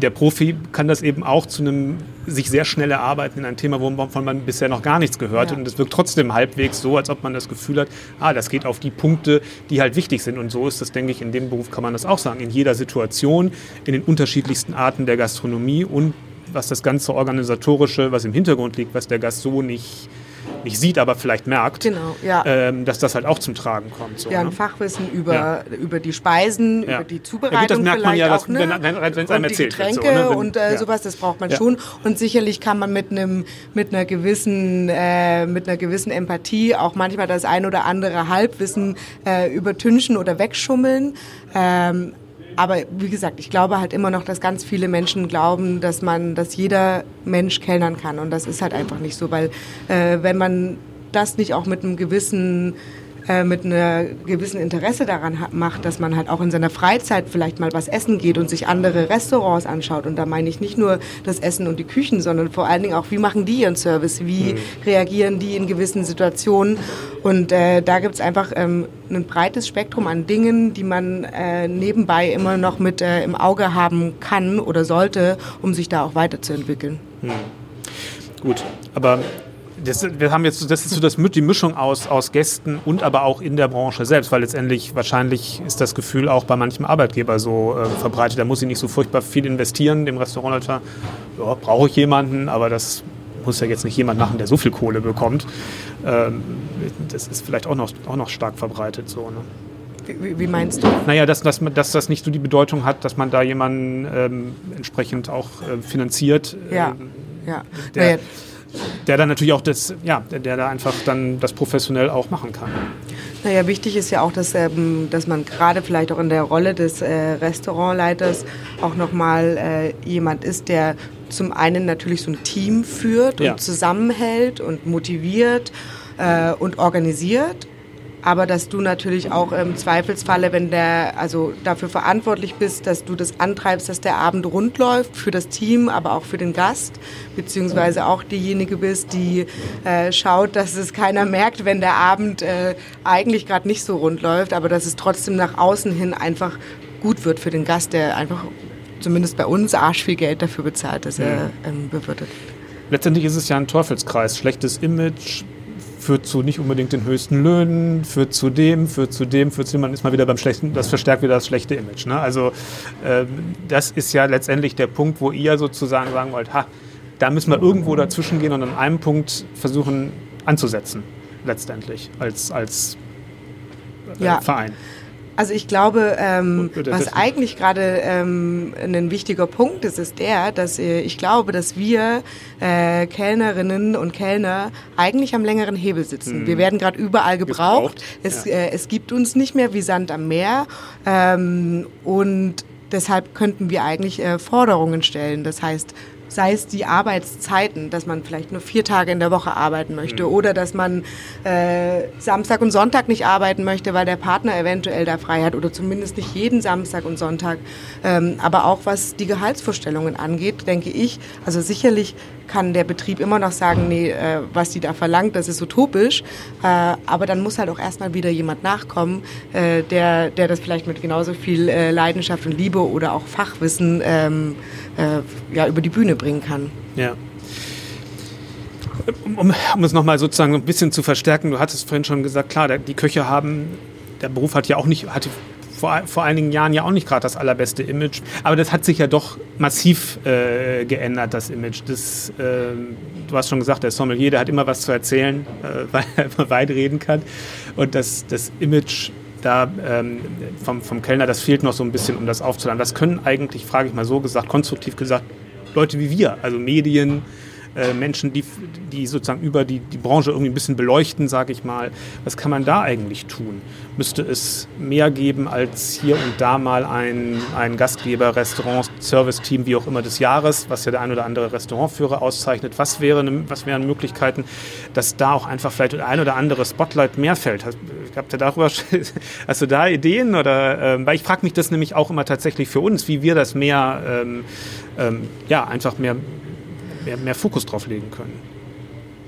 A: der Profi kann das eben auch zu einem sich sehr schnell erarbeiten in ein Thema, wovon man bisher noch gar nichts gehört ja. hat. Und es wirkt trotzdem halbwegs so, als ob man das Gefühl hat, ah, das geht auf die Punkte, die halt wichtig sind. Und so ist das, denke ich, in dem Beruf kann man das auch sagen. In jeder Situation, in den unterschiedlichsten Arten der Gastronomie und was das ganze Organisatorische, was im Hintergrund liegt, was der Gast so nicht nicht sieht, aber vielleicht merkt, genau, ja. ähm, dass das halt auch zum Tragen kommt.
B: So, ja, ein ne? Fachwissen über, ja. über die Speisen, ja. über die Zubereitung. Ja, gut, das merkt man ja, auch, ne? wenn es einem erzählt wird. Getränke so, ne? und äh, sowas, das braucht man schon. Und sicherlich kann man mit einem mit einer gewissen äh, mit einer gewissen Empathie auch manchmal das ein oder andere Halbwissen äh, übertünchen oder wegschummeln. Ähm, aber wie gesagt, ich glaube halt immer noch, dass ganz viele Menschen glauben, dass man, dass jeder Mensch kellnern kann. Und das ist halt einfach nicht so, weil äh, wenn man das nicht auch mit einem gewissen äh, mit einem gewissen Interesse daran hat, macht, dass man halt auch in seiner Freizeit vielleicht mal was essen geht und sich andere Restaurants anschaut. Und da meine ich nicht nur das Essen und die Küchen, sondern vor allen Dingen auch, wie machen die ihren Service, wie mhm. reagieren die in gewissen Situationen. Und äh, da gibt es einfach ähm, ein breites Spektrum an Dingen, die man äh, nebenbei immer noch mit äh, im Auge haben kann oder sollte, um sich da auch weiterzuentwickeln. Mhm.
A: Gut, aber das, wir haben jetzt, das ist so das, die Mischung aus, aus Gästen und aber auch in der Branche selbst, weil letztendlich wahrscheinlich ist das Gefühl auch bei manchem Arbeitgeber so äh, verbreitet. Da muss ich nicht so furchtbar viel investieren. Dem Restaurantleiter ja, brauche ich jemanden, aber das muss ja jetzt nicht jemand machen, der so viel Kohle bekommt. Ähm, das ist vielleicht auch noch, auch noch stark verbreitet so. Ne?
B: Wie, wie, meinst du?
A: Naja, dass, dass, dass das nicht so die Bedeutung hat, dass man da jemanden ähm, entsprechend auch äh, finanziert.
B: Ja, ähm, ja.
A: Der, naja der dann natürlich auch das, ja, der, der da einfach dann das professionell auch machen kann.
B: Naja, wichtig ist ja auch, dass, ähm, dass man gerade vielleicht auch in der Rolle des äh, Restaurantleiters auch nochmal äh, jemand ist, der zum einen natürlich so ein Team führt und ja. zusammenhält und motiviert äh, und organisiert aber dass du natürlich auch im Zweifelsfalle, wenn der, also dafür verantwortlich bist, dass du das antreibst, dass der Abend rund läuft für das Team, aber auch für den Gast, beziehungsweise auch diejenige bist, die äh, schaut, dass es keiner merkt, wenn der Abend äh, eigentlich gerade nicht so rund läuft, aber dass es trotzdem nach außen hin einfach gut wird für den Gast, der einfach zumindest bei uns arsch viel Geld dafür bezahlt, dass er ähm, bewirtet.
A: Letztendlich ist es ja ein Teufelskreis. Schlechtes Image, führt zu nicht unbedingt den höchsten Löhnen, führt zu dem, führt zu dem, führt zu dem, man ist mal wieder beim schlechten, das verstärkt wieder das schlechte Image. Ne? Also ähm, das ist ja letztendlich der Punkt, wo ihr sozusagen sagen wollt, ha, da müssen wir irgendwo dazwischen gehen und an einem Punkt versuchen anzusetzen, letztendlich als, als äh, ja. Verein.
B: Also ich glaube, ähm, was eigentlich gerade ähm, ein wichtiger Punkt ist, ist der, dass äh, ich glaube, dass wir äh, Kellnerinnen und Kellner eigentlich am längeren Hebel sitzen. Mhm. Wir werden gerade überall gebraucht. gebraucht. Es, ja. äh, es gibt uns nicht mehr wie Sand am Meer. Ähm, und deshalb könnten wir eigentlich äh, Forderungen stellen. Das heißt, sei es die Arbeitszeiten, dass man vielleicht nur vier Tage in der Woche arbeiten möchte mhm. oder dass man äh, Samstag und Sonntag nicht arbeiten möchte, weil der Partner eventuell da frei hat oder zumindest nicht jeden Samstag und Sonntag. Ähm, aber auch was die Gehaltsvorstellungen angeht, denke ich, also sicherlich kann der Betrieb immer noch sagen, nee, äh, was die da verlangt, das ist utopisch. Äh, aber dann muss halt auch erstmal wieder jemand nachkommen, äh, der, der das vielleicht mit genauso viel äh, Leidenschaft und Liebe oder auch Fachwissen ähm, äh, ja, über die Bühne bringen kann.
A: Ja. Um, um es nochmal sozusagen ein bisschen zu verstärken, du hattest vorhin schon gesagt, klar, die Köche haben, der Beruf hat ja auch nicht, hat vor, vor einigen Jahren ja auch nicht gerade das allerbeste Image. Aber das hat sich ja doch massiv äh, geändert, das Image. Das, äh, du hast schon gesagt, der Sommelier, der hat immer was zu erzählen, äh, [LAUGHS] weil er immer weit reden kann. Und das, das Image da ähm, vom, vom Kellner, das fehlt noch so ein bisschen, um das aufzuladen. Das können eigentlich, frage ich mal so gesagt, konstruktiv gesagt, Leute wie wir, also Medien, äh, Menschen, die, die sozusagen über die, die Branche irgendwie ein bisschen beleuchten, sage ich mal. Was kann man da eigentlich tun? Müsste es mehr geben als hier und da mal ein, ein Gastgeber, Restaurant, Service-Team, wie auch immer des Jahres, was ja der ein oder andere Restaurantführer auszeichnet? Was, wäre, was wären Möglichkeiten, dass da auch einfach vielleicht ein oder andere Spotlight mehr fällt? Habt ihr darüber, [LAUGHS] hast du da Ideen? Oder, ähm, weil ich frage mich das nämlich auch immer tatsächlich für uns, wie wir das mehr, ähm, ähm, ja, einfach mehr mehr, mehr Fokus drauf legen können?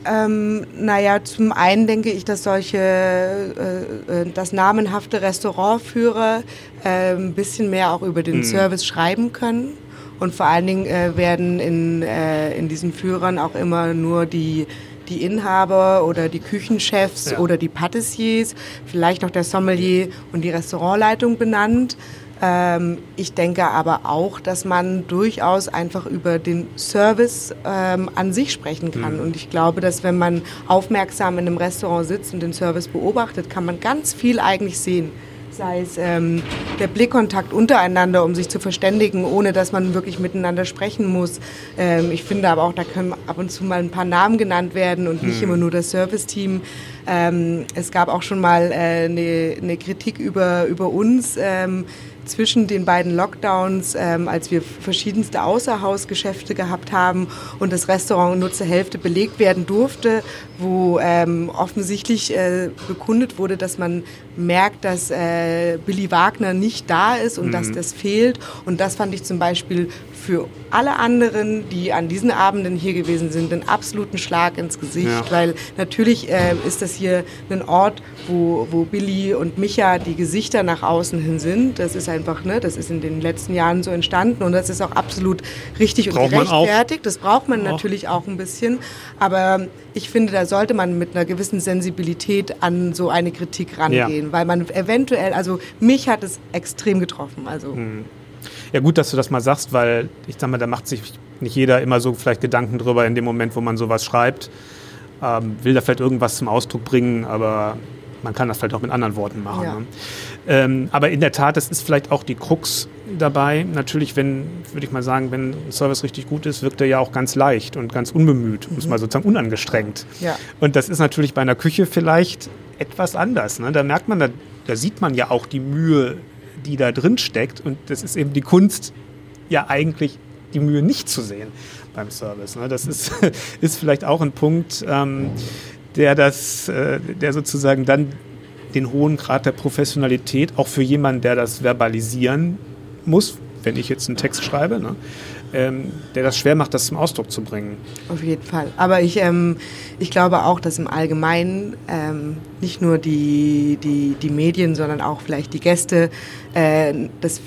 B: Ähm, naja, zum einen denke ich, dass solche, äh, äh, dass namenhafte Restaurantführer äh, ein bisschen mehr auch über den mhm. Service schreiben können. Und vor allen Dingen äh, werden in, äh, in diesen Führern auch immer nur die, die Inhaber oder die Küchenchefs ja. oder die Patissiers, vielleicht noch der Sommelier und die Restaurantleitung benannt. Ähm, ich denke aber auch, dass man durchaus einfach über den Service ähm, an sich sprechen kann. Mhm. Und ich glaube, dass wenn man aufmerksam in einem Restaurant sitzt und den Service beobachtet, kann man ganz viel eigentlich sehen sei es ähm, der Blickkontakt untereinander, um sich zu verständigen, ohne dass man wirklich miteinander sprechen muss. Ähm, ich finde aber auch, da können ab und zu mal ein paar Namen genannt werden und nicht mhm. immer nur das Serviceteam. Ähm, es gab auch schon mal äh, eine, eine Kritik über, über uns ähm, zwischen den beiden Lockdowns, ähm, als wir verschiedenste Außerhausgeschäfte gehabt haben und das Restaurant nur zur Hälfte belegt werden durfte, wo ähm, offensichtlich äh, bekundet wurde, dass man merkt, dass äh, Billy Wagner nicht da ist und mhm. dass das fehlt. Und das fand ich zum Beispiel für alle anderen, die an diesen Abenden hier gewesen sind, einen absoluten Schlag ins Gesicht, ja. weil natürlich äh, ist das hier ein Ort, wo, wo Billy und Micha die Gesichter nach außen hin sind. Das ist einfach, ne, das ist in den letzten Jahren so entstanden und das ist auch absolut richtig
A: braucht
B: und gerechtfertigt. Das braucht man auch. natürlich auch ein bisschen, aber ich finde, da sollte man mit einer gewissen Sensibilität an so eine Kritik rangehen, ja. weil man eventuell, also mich hat es extrem getroffen. Also.
A: Mhm. Ja, gut, dass du das mal sagst, weil ich sag mal, da macht sich nicht jeder immer so vielleicht Gedanken drüber in dem Moment, wo man sowas schreibt. Ähm, will da vielleicht irgendwas zum Ausdruck bringen, aber man kann das vielleicht auch mit anderen Worten machen. Ja. Ne? Ähm, aber in der Tat, das ist vielleicht auch die Krux dabei. Natürlich, wenn, würde ich mal sagen, wenn ein Service richtig gut ist, wirkt er ja auch ganz leicht und ganz unbemüht, um es mal sozusagen unangestrengt. Ja. Und das ist natürlich bei einer Küche vielleicht etwas anders. Ne? Da merkt man, da, da sieht man ja auch die Mühe, die da drin steckt. Und das ist eben die Kunst, ja eigentlich die Mühe nicht zu sehen beim Service. Ne? Das ist, [LAUGHS] ist vielleicht auch ein Punkt, ähm, der das, äh, der sozusagen dann den hohen Grad der Professionalität auch für jemanden, der das verbalisieren muss, wenn ich jetzt einen Text schreibe, ne, ähm, der das schwer macht, das zum Ausdruck zu bringen.
B: Auf jeden Fall. Aber ich, ähm, ich glaube auch, dass im Allgemeinen ähm, nicht nur die, die, die Medien, sondern auch vielleicht die Gäste äh, das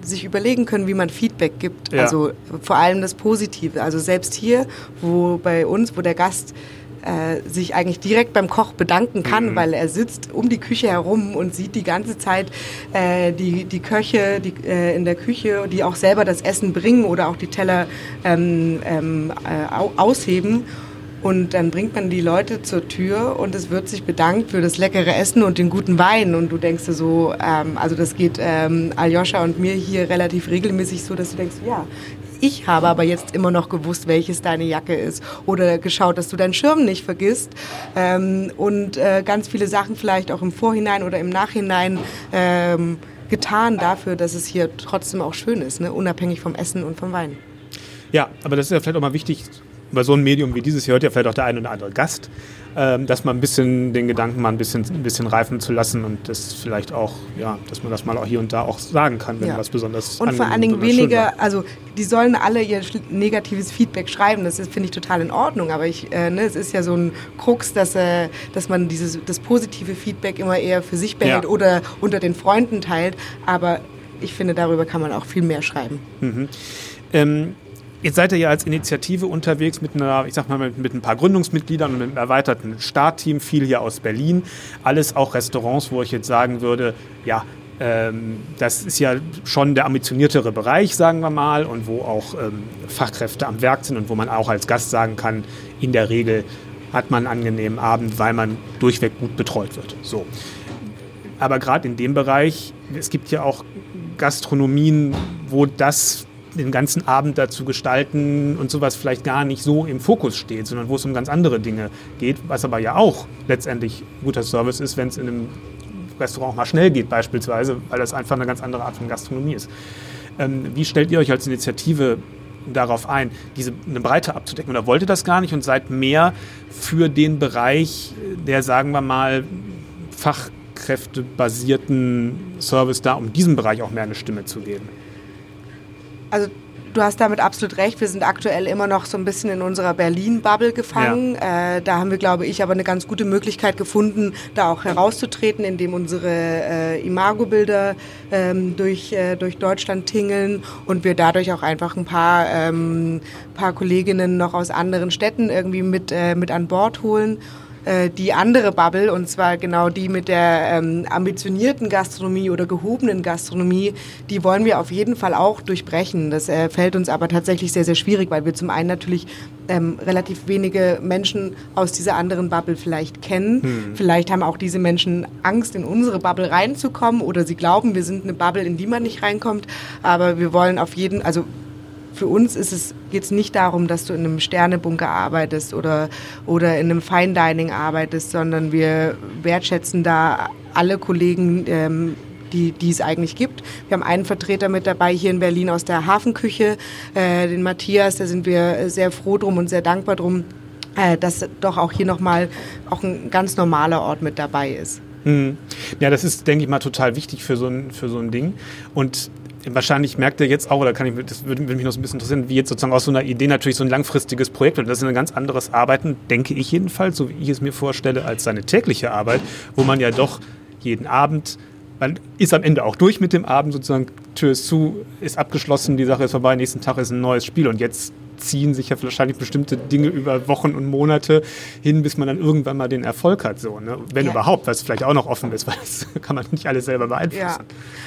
B: sich überlegen können, wie man Feedback gibt. Ja. Also vor allem das Positive. Also selbst hier, wo bei uns, wo der Gast äh, sich eigentlich direkt beim Koch bedanken kann, mhm. weil er sitzt um die Küche herum und sieht die ganze Zeit äh, die, die Köche die, äh, in der Küche, die auch selber das Essen bringen oder auch die Teller ähm, ähm, äh, ausheben. Und dann bringt man die Leute zur Tür und es wird sich bedankt für das leckere Essen und den guten Wein. Und du denkst dir so, ähm, also das geht ähm, Aljoscha und mir hier relativ regelmäßig so, dass du denkst, ja, ich habe aber jetzt immer noch gewusst, welches deine Jacke ist oder geschaut, dass du deinen Schirm nicht vergisst ähm, und äh, ganz viele Sachen vielleicht auch im Vorhinein oder im Nachhinein ähm, getan dafür, dass es hier trotzdem auch schön ist, ne? unabhängig vom Essen und vom Wein.
A: Ja, aber das ist ja vielleicht auch mal wichtig, über so ein Medium wie dieses hier hört ja vielleicht auch der ein oder andere Gast, ähm, dass man ein bisschen den Gedanken mal ein bisschen, ein bisschen reifen zu lassen und das vielleicht auch, ja, dass man das mal auch hier und da auch sagen kann, wenn ja. was besonders
B: Und vor allen Dingen weniger, also die sollen alle ihr negatives Feedback schreiben, das finde ich total in Ordnung, aber ich, äh, ne, es ist ja so ein Krux, dass, äh, dass man dieses, das positive Feedback immer eher für sich behält ja. oder unter den Freunden teilt, aber ich finde, darüber kann man auch viel mehr schreiben.
A: Mhm. Ähm, Jetzt seid ihr ja als Initiative unterwegs mit einer, ich sag mal, mit, mit, ein paar Gründungsmitgliedern und mit einem erweiterten Startteam, viel hier aus Berlin. Alles auch Restaurants, wo ich jetzt sagen würde, ja, Ähm, das ist ja schon der ambitioniertere Bereich, sagen wir mal, und wo auch ähm, Fachkräfte am Werk sind und wo man auch als Gast sagen kann, in der Regel hat man einen angenehmen Abend, weil man durchweg gut betreut wird. So. Aber gerade in dem Bereich, es gibt ja auch Gastronomien, wo das den ganzen Abend dazu gestalten und sowas vielleicht gar nicht so im Fokus steht, sondern wo es um ganz andere Dinge geht, was aber ja auch letztendlich guter Service ist, wenn es in einem Restaurant mal schnell geht beispielsweise, weil das einfach eine ganz andere Art von Gastronomie ist. Ähm, wie stellt ihr euch als Initiative darauf ein, diese eine Breite abzudecken? Oder wollt ihr das gar nicht und seid mehr für den Bereich, der, sagen wir mal, fachkräftebasierten Service da, um diesem Bereich auch mehr eine Stimme zu geben?
B: Also du hast damit absolut recht. Wir sind aktuell immer noch so ein bisschen in unserer Berlin-Bubble gefangen. Ja. Äh, da haben wir, glaube ich, aber eine ganz gute Möglichkeit gefunden, da auch herauszutreten, indem unsere äh, Imago-Bilder ähm, durch, äh, durch Deutschland tingeln und wir dadurch auch einfach ein paar, ähm, paar Kolleginnen noch aus anderen Städten irgendwie mit, äh, mit an Bord holen. Äh, die andere Bubble, und zwar genau die mit der ähm, ambitionierten Gastronomie oder gehobenen Gastronomie, die wollen wir auf jeden Fall auch durchbrechen. Das äh, fällt uns aber tatsächlich sehr, sehr schwierig, weil wir zum einen natürlich ähm, relativ wenige Menschen aus dieser anderen Bubble vielleicht kennen. Hm. Vielleicht haben auch diese Menschen Angst, in unsere Bubble reinzukommen oder sie glauben, wir sind eine Bubble, in die man nicht reinkommt. Aber wir wollen auf jeden, also für uns ist es jetzt nicht darum, dass du in einem Sternebunker arbeitest oder, oder in einem Fine Dining arbeitest, sondern wir wertschätzen da alle Kollegen, ähm, die, die es eigentlich gibt. Wir haben einen Vertreter mit dabei hier in Berlin aus der Hafenküche, äh, den Matthias, da sind wir sehr froh drum und sehr dankbar drum, äh, dass doch auch hier nochmal auch ein ganz normaler Ort mit dabei ist.
A: Hm. Ja, das ist, denke ich mal, total wichtig für so ein, für so ein Ding. Und wahrscheinlich merkt ihr jetzt auch, oder kann ich, das würde, mich noch so ein bisschen interessieren, wie jetzt sozusagen aus so einer Idee natürlich so ein langfristiges Projekt wird. Das ist ein ganz anderes Arbeiten, denke ich jedenfalls, so wie ich es mir vorstelle, als seine tägliche Arbeit, wo man ja doch jeden Abend, man ist am Ende auch durch mit dem Abend sozusagen, Tür ist zu, ist abgeschlossen, die Sache ist vorbei, nächsten Tag ist ein neues Spiel und jetzt ziehen sich ja wahrscheinlich bestimmte Dinge über Wochen und Monate hin, bis man dann irgendwann mal den Erfolg hat. So, ne? Wenn ja. überhaupt, was vielleicht auch noch offen ist, weil das [LAUGHS] kann man nicht alles selber beeinflussen.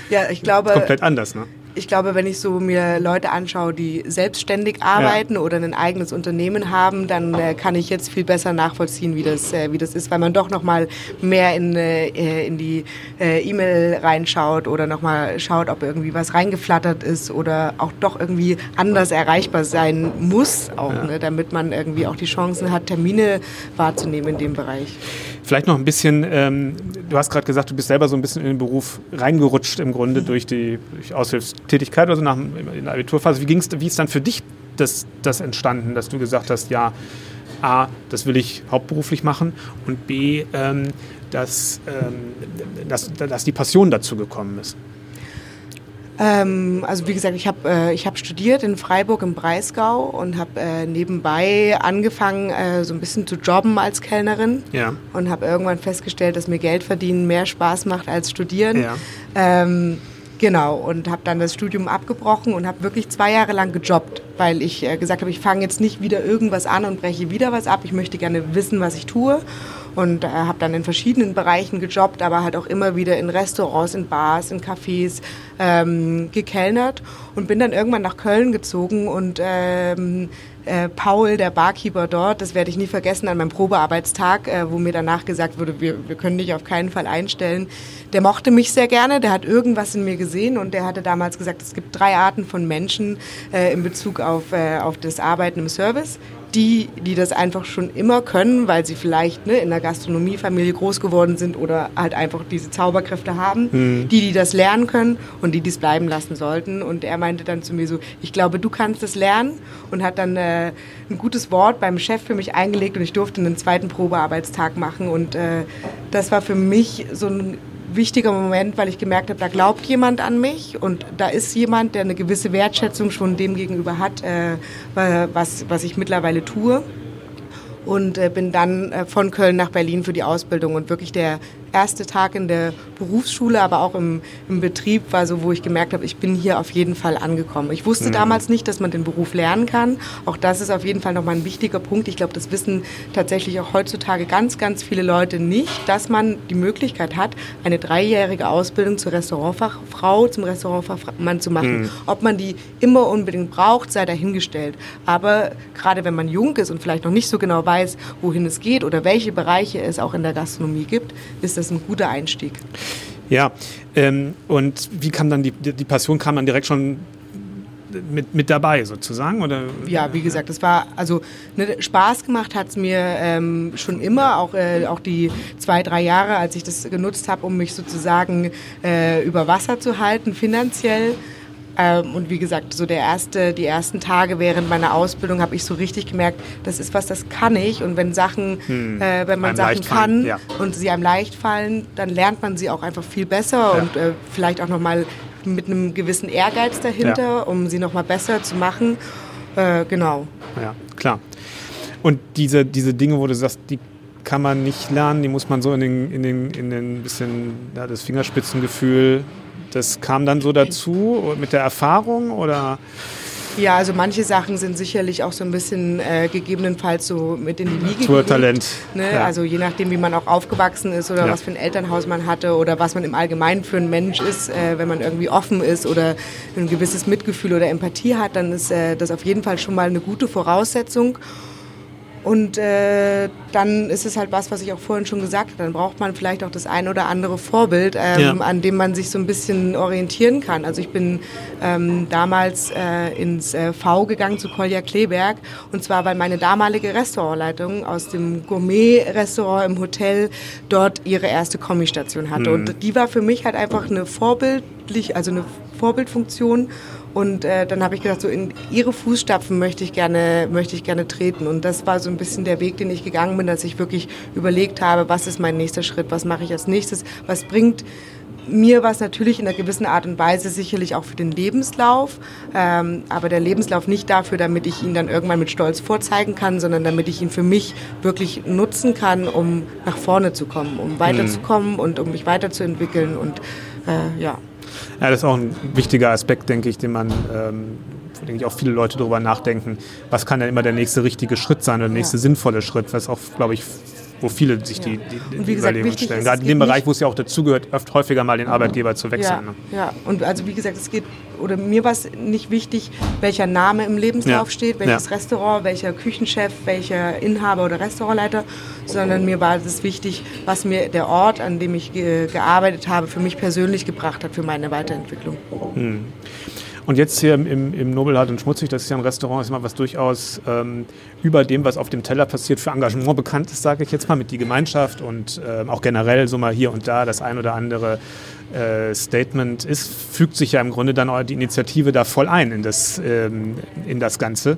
B: Ja, ja ich glaube.
A: Komplett anders, ne?
B: Ich glaube, wenn ich so mir Leute anschaue, die selbstständig arbeiten ja. oder ein eigenes Unternehmen haben, dann äh, kann ich jetzt viel besser nachvollziehen, wie das, äh, wie das ist, weil man doch noch mal mehr in, äh, in die äh, E-Mail reinschaut oder noch mal schaut, ob irgendwie was reingeflattert ist oder auch doch irgendwie anders erreichbar sein muss, auch, ja. ne, damit man irgendwie auch die Chancen hat, Termine wahrzunehmen in dem Bereich.
A: Vielleicht noch ein bisschen, ähm, du hast gerade gesagt, du bist selber so ein bisschen in den Beruf reingerutscht im Grunde durch die durch Aushilfstätigkeit, also nach in der Abiturphase. Wie, ging's, wie ist dann für dich das, das entstanden, dass du gesagt hast, ja, A, das will ich hauptberuflich machen und B, ähm, dass, ähm, dass, dass die Passion dazu gekommen ist?
B: Ähm, also wie gesagt, ich habe äh, hab studiert in Freiburg im Breisgau und habe äh, nebenbei angefangen, äh, so ein bisschen zu jobben als Kellnerin. Ja. Und habe irgendwann festgestellt, dass mir Geld verdienen mehr Spaß macht als studieren. Ja. Ähm, Genau, und habe dann das Studium abgebrochen und habe wirklich zwei Jahre lang gejobbt, weil ich äh, gesagt habe, ich fange jetzt nicht wieder irgendwas an und breche wieder was ab. Ich möchte gerne wissen, was ich tue und äh, habe dann in verschiedenen Bereichen gejobbt, aber halt auch immer wieder in Restaurants, in Bars, in Cafés ähm, gekellnert und bin dann irgendwann nach Köln gezogen und ähm, äh, Paul, der Barkeeper dort, das werde ich nie vergessen an meinem Probearbeitstag, äh, wo mir danach gesagt wurde, wir, wir können dich auf keinen Fall einstellen. Der mochte mich sehr gerne, der hat irgendwas in mir gesehen und der hatte damals gesagt, es gibt drei Arten von Menschen äh, in Bezug auf, äh, auf das Arbeiten im Service die, die das einfach schon immer können, weil sie vielleicht ne, in der Gastronomiefamilie groß geworden sind oder halt einfach diese Zauberkräfte haben, mhm. die, die das lernen können und die dies bleiben lassen sollten. Und er meinte dann zu mir so, ich glaube, du kannst es lernen und hat dann äh, ein gutes Wort beim Chef für mich eingelegt und ich durfte einen zweiten Probearbeitstag machen und äh, das war für mich so ein wichtiger Moment, weil ich gemerkt habe, da glaubt jemand an mich und da ist jemand, der eine gewisse Wertschätzung schon dem gegenüber hat, äh, was, was ich mittlerweile tue. Und äh, bin dann äh, von Köln nach Berlin für die Ausbildung und wirklich der erste Tag in der Berufsschule, aber auch im, im Betrieb war so, wo ich gemerkt habe, ich bin hier auf jeden Fall angekommen. Ich wusste mhm. damals nicht, dass man den Beruf lernen kann. Auch das ist auf jeden Fall nochmal ein wichtiger Punkt. Ich glaube, das wissen tatsächlich auch heutzutage ganz, ganz viele Leute nicht, dass man die Möglichkeit hat, eine dreijährige Ausbildung zur Restaurantfachfrau, zum Restaurantfachmann zu machen. Mhm. Ob man die immer unbedingt braucht, sei dahingestellt. Aber gerade wenn man jung ist und vielleicht noch nicht so genau weiß, wohin es geht oder welche Bereiche es auch in der Gastronomie gibt, ist das ein guter Einstieg.
A: Ja, ähm, und wie kam dann die, die Passion, kam dann direkt schon mit, mit dabei sozusagen? Oder?
B: Ja, wie gesagt, es war, also ne, Spaß gemacht hat es mir ähm, schon immer, auch, äh, auch die zwei, drei Jahre, als ich das genutzt habe, um mich sozusagen äh, über Wasser zu halten, finanziell. Ähm, und wie gesagt, so der erste, die ersten Tage während meiner Ausbildung habe ich so richtig gemerkt, das ist was, das kann ich. Und wenn Sachen, hm, äh, wenn man Sachen kann ja. und sie einem leicht fallen, dann lernt man sie auch einfach viel besser ja. und äh, vielleicht auch nochmal mit einem gewissen Ehrgeiz dahinter, ja. um sie nochmal besser zu machen. Äh, genau.
A: Ja, klar. Und diese, diese Dinge, wo du sagst, die kann man nicht lernen, die muss man so in den, in den, in den bisschen, ja, das Fingerspitzengefühl das kam dann so dazu mit der Erfahrung oder?
B: Ja, also manche Sachen sind sicherlich auch so ein bisschen äh, gegebenenfalls so mit in die Wiege
A: Naturtalent.
B: Ne? Ja. Also je nachdem, wie man auch aufgewachsen ist oder ja. was für ein Elternhaus man hatte oder was man im Allgemeinen für ein Mensch ist, äh, wenn man irgendwie offen ist oder ein gewisses Mitgefühl oder Empathie hat, dann ist äh, das auf jeden Fall schon mal eine gute Voraussetzung. Und äh, dann ist es halt was, was ich auch vorhin schon gesagt habe. Dann braucht man vielleicht auch das ein oder andere Vorbild, ähm, ja. an dem man sich so ein bisschen orientieren kann. Also ich bin ähm, damals äh, ins äh, V gegangen zu Kolja Kleberg. Und zwar, weil meine damalige Restaurantleitung aus dem Gourmet-Restaurant im Hotel dort ihre erste Kommistation hatte. Mhm. Und die war für mich halt einfach eine vorbildlich, also eine Vorbildfunktion und äh, dann habe ich gedacht, so in ihre Fußstapfen möchte ich gerne, möchte ich gerne treten. Und das war so ein bisschen der Weg, den ich gegangen bin, dass ich wirklich überlegt habe, was ist mein nächster Schritt, was mache ich als nächstes, was bringt mir was natürlich in einer gewissen Art und Weise sicherlich auch für den Lebenslauf, ähm, aber der Lebenslauf nicht dafür, damit ich ihn dann irgendwann mit Stolz vorzeigen kann, sondern damit ich ihn für mich wirklich nutzen kann, um nach vorne zu kommen, um weiterzukommen mhm. und um mich weiterzuentwickeln und äh, ja.
A: Ja, das ist auch ein wichtiger Aspekt, denke ich, den man, ähm, denke ich, auch viele Leute darüber nachdenken. Was kann denn immer der nächste richtige Schritt sein oder der nächste ja. sinnvolle Schritt, was auch, glaube ich, wo viele sich die, die, die gesagt, Überlegungen stellen. Gerade in dem Bereich, wo es ja auch dazugehört, oft häufiger mal den Arbeitgeber zu wechseln.
B: Ja, ne? ja, und also wie gesagt, es geht, oder mir war es nicht wichtig, welcher Name im Lebenslauf ja. steht, welches ja. Restaurant, welcher Küchenchef, welcher Inhaber oder Restaurantleiter, sondern mir war es wichtig, was mir der Ort, an dem ich ge gearbeitet habe, für mich persönlich gebracht hat, für meine Weiterentwicklung. Hm.
A: Und jetzt hier im, im Nobelhart und Schmutzig, das ist ja ein Restaurant, ist mal was durchaus ähm, über dem, was auf dem Teller passiert, für Engagement bekannt ist, sage ich jetzt mal, mit die Gemeinschaft und ähm, auch generell so mal hier und da das ein oder andere äh, Statement ist, fügt sich ja im Grunde dann auch die Initiative da voll ein in das, ähm, in das Ganze.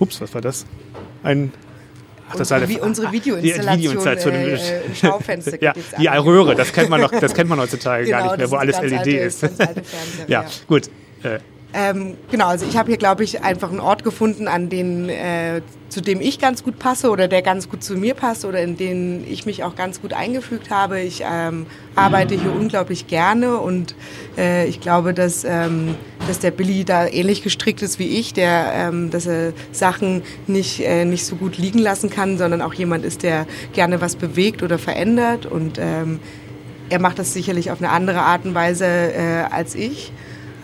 A: Ups, was war das? Ein
B: Ach, das unsere, wie unsere Videoinstallation, die Videoinstallation äh, im [LAUGHS]
A: Schaufenster. ja, die Röhre, das kennt man noch, das kennt man heutzutage genau, gar nicht mehr, wo alles LED ist. ja, ja, gut.
B: Äh. Ähm, genau, also ich habe hier, glaube ich, einfach einen Ort gefunden, an den, äh, zu dem ich ganz gut passe oder der ganz gut zu mir passt oder in den ich mich auch ganz gut eingefügt habe. Ich ähm, arbeite hier unglaublich gerne und äh, ich glaube, dass, ähm, dass der Billy da ähnlich gestrickt ist wie ich, der, ähm, dass er Sachen nicht, äh, nicht so gut liegen lassen kann, sondern auch jemand ist, der gerne was bewegt oder verändert und ähm, er macht das sicherlich auf eine andere Art und Weise äh, als ich.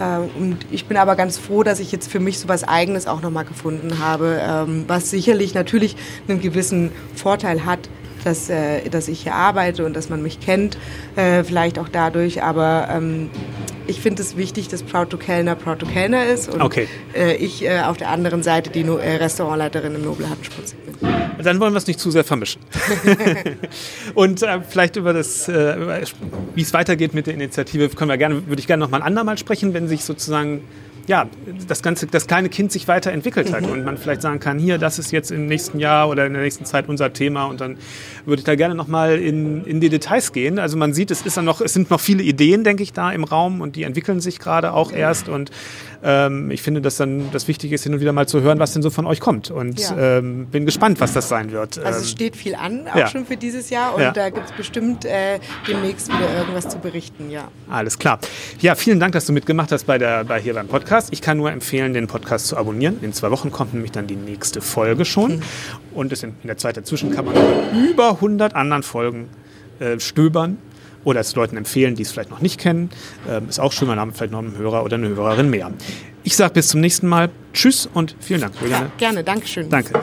B: Ähm, und ich bin aber ganz froh, dass ich jetzt für mich so was Eigenes auch nochmal gefunden habe, ähm, was sicherlich natürlich einen gewissen Vorteil hat, dass, äh, dass ich hier arbeite und dass man mich kennt, äh, vielleicht auch dadurch. Aber ähm, ich finde es wichtig, dass Proud to Kellner Proud to Kellner ist und okay. Äh, ich auf der anderen Seite die Restaurantleiterin im Nobelhattensputz bin.
A: Dann wollen wir es nicht zu sehr vermischen. [LAUGHS] und äh, vielleicht über das, äh, wie es weitergeht mit der Initiative, können wir gerne, würde ich gerne noch mal ein andermal sprechen, wenn sich sozusagen ja, das ganze, das kleine Kind sich weiterentwickelt hat mhm. und man vielleicht sagen kann, hier, das ist jetzt im nächsten Jahr oder in der nächsten Zeit unser Thema und dann würde ich da gerne nochmal in, in die Details gehen. Also man sieht, es ist dann noch, es sind noch viele Ideen, denke ich, da im Raum und die entwickeln sich gerade auch erst und Ähm, ich finde, dass dann das Wichtige ist, hin und wieder mal zu hören, was denn so von euch kommt. Und
B: Ja.
A: ähm, bin gespannt, was das sein wird.
B: Also
A: Ähm,
B: es steht viel an, auch
A: ja.
B: schon für dieses Jahr. Und
A: Ja.
B: da gibt es bestimmt äh, demnächst wieder irgendwas zu berichten, ja.
A: Alles klar. Ja, vielen Dank, dass du mitgemacht hast bei der, bei hier beim Podcast. Ich kann nur empfehlen, den Podcast zu abonnieren. In zwei Wochen kommt nämlich dann die nächste Folge schon. Und es in, in der Zeit dazwischen kann man über 100 anderen Folgen äh, stöbern oder es Leuten empfehlen, die es vielleicht noch nicht kennen. Ähm, ist auch schön, man haben vielleicht noch einen Hörer oder eine Hörerin mehr. Ich sage bis zum nächsten Mal. Tschüss und vielen Dank, Juliane.
B: Gerne, Dankeschön.
A: Danke.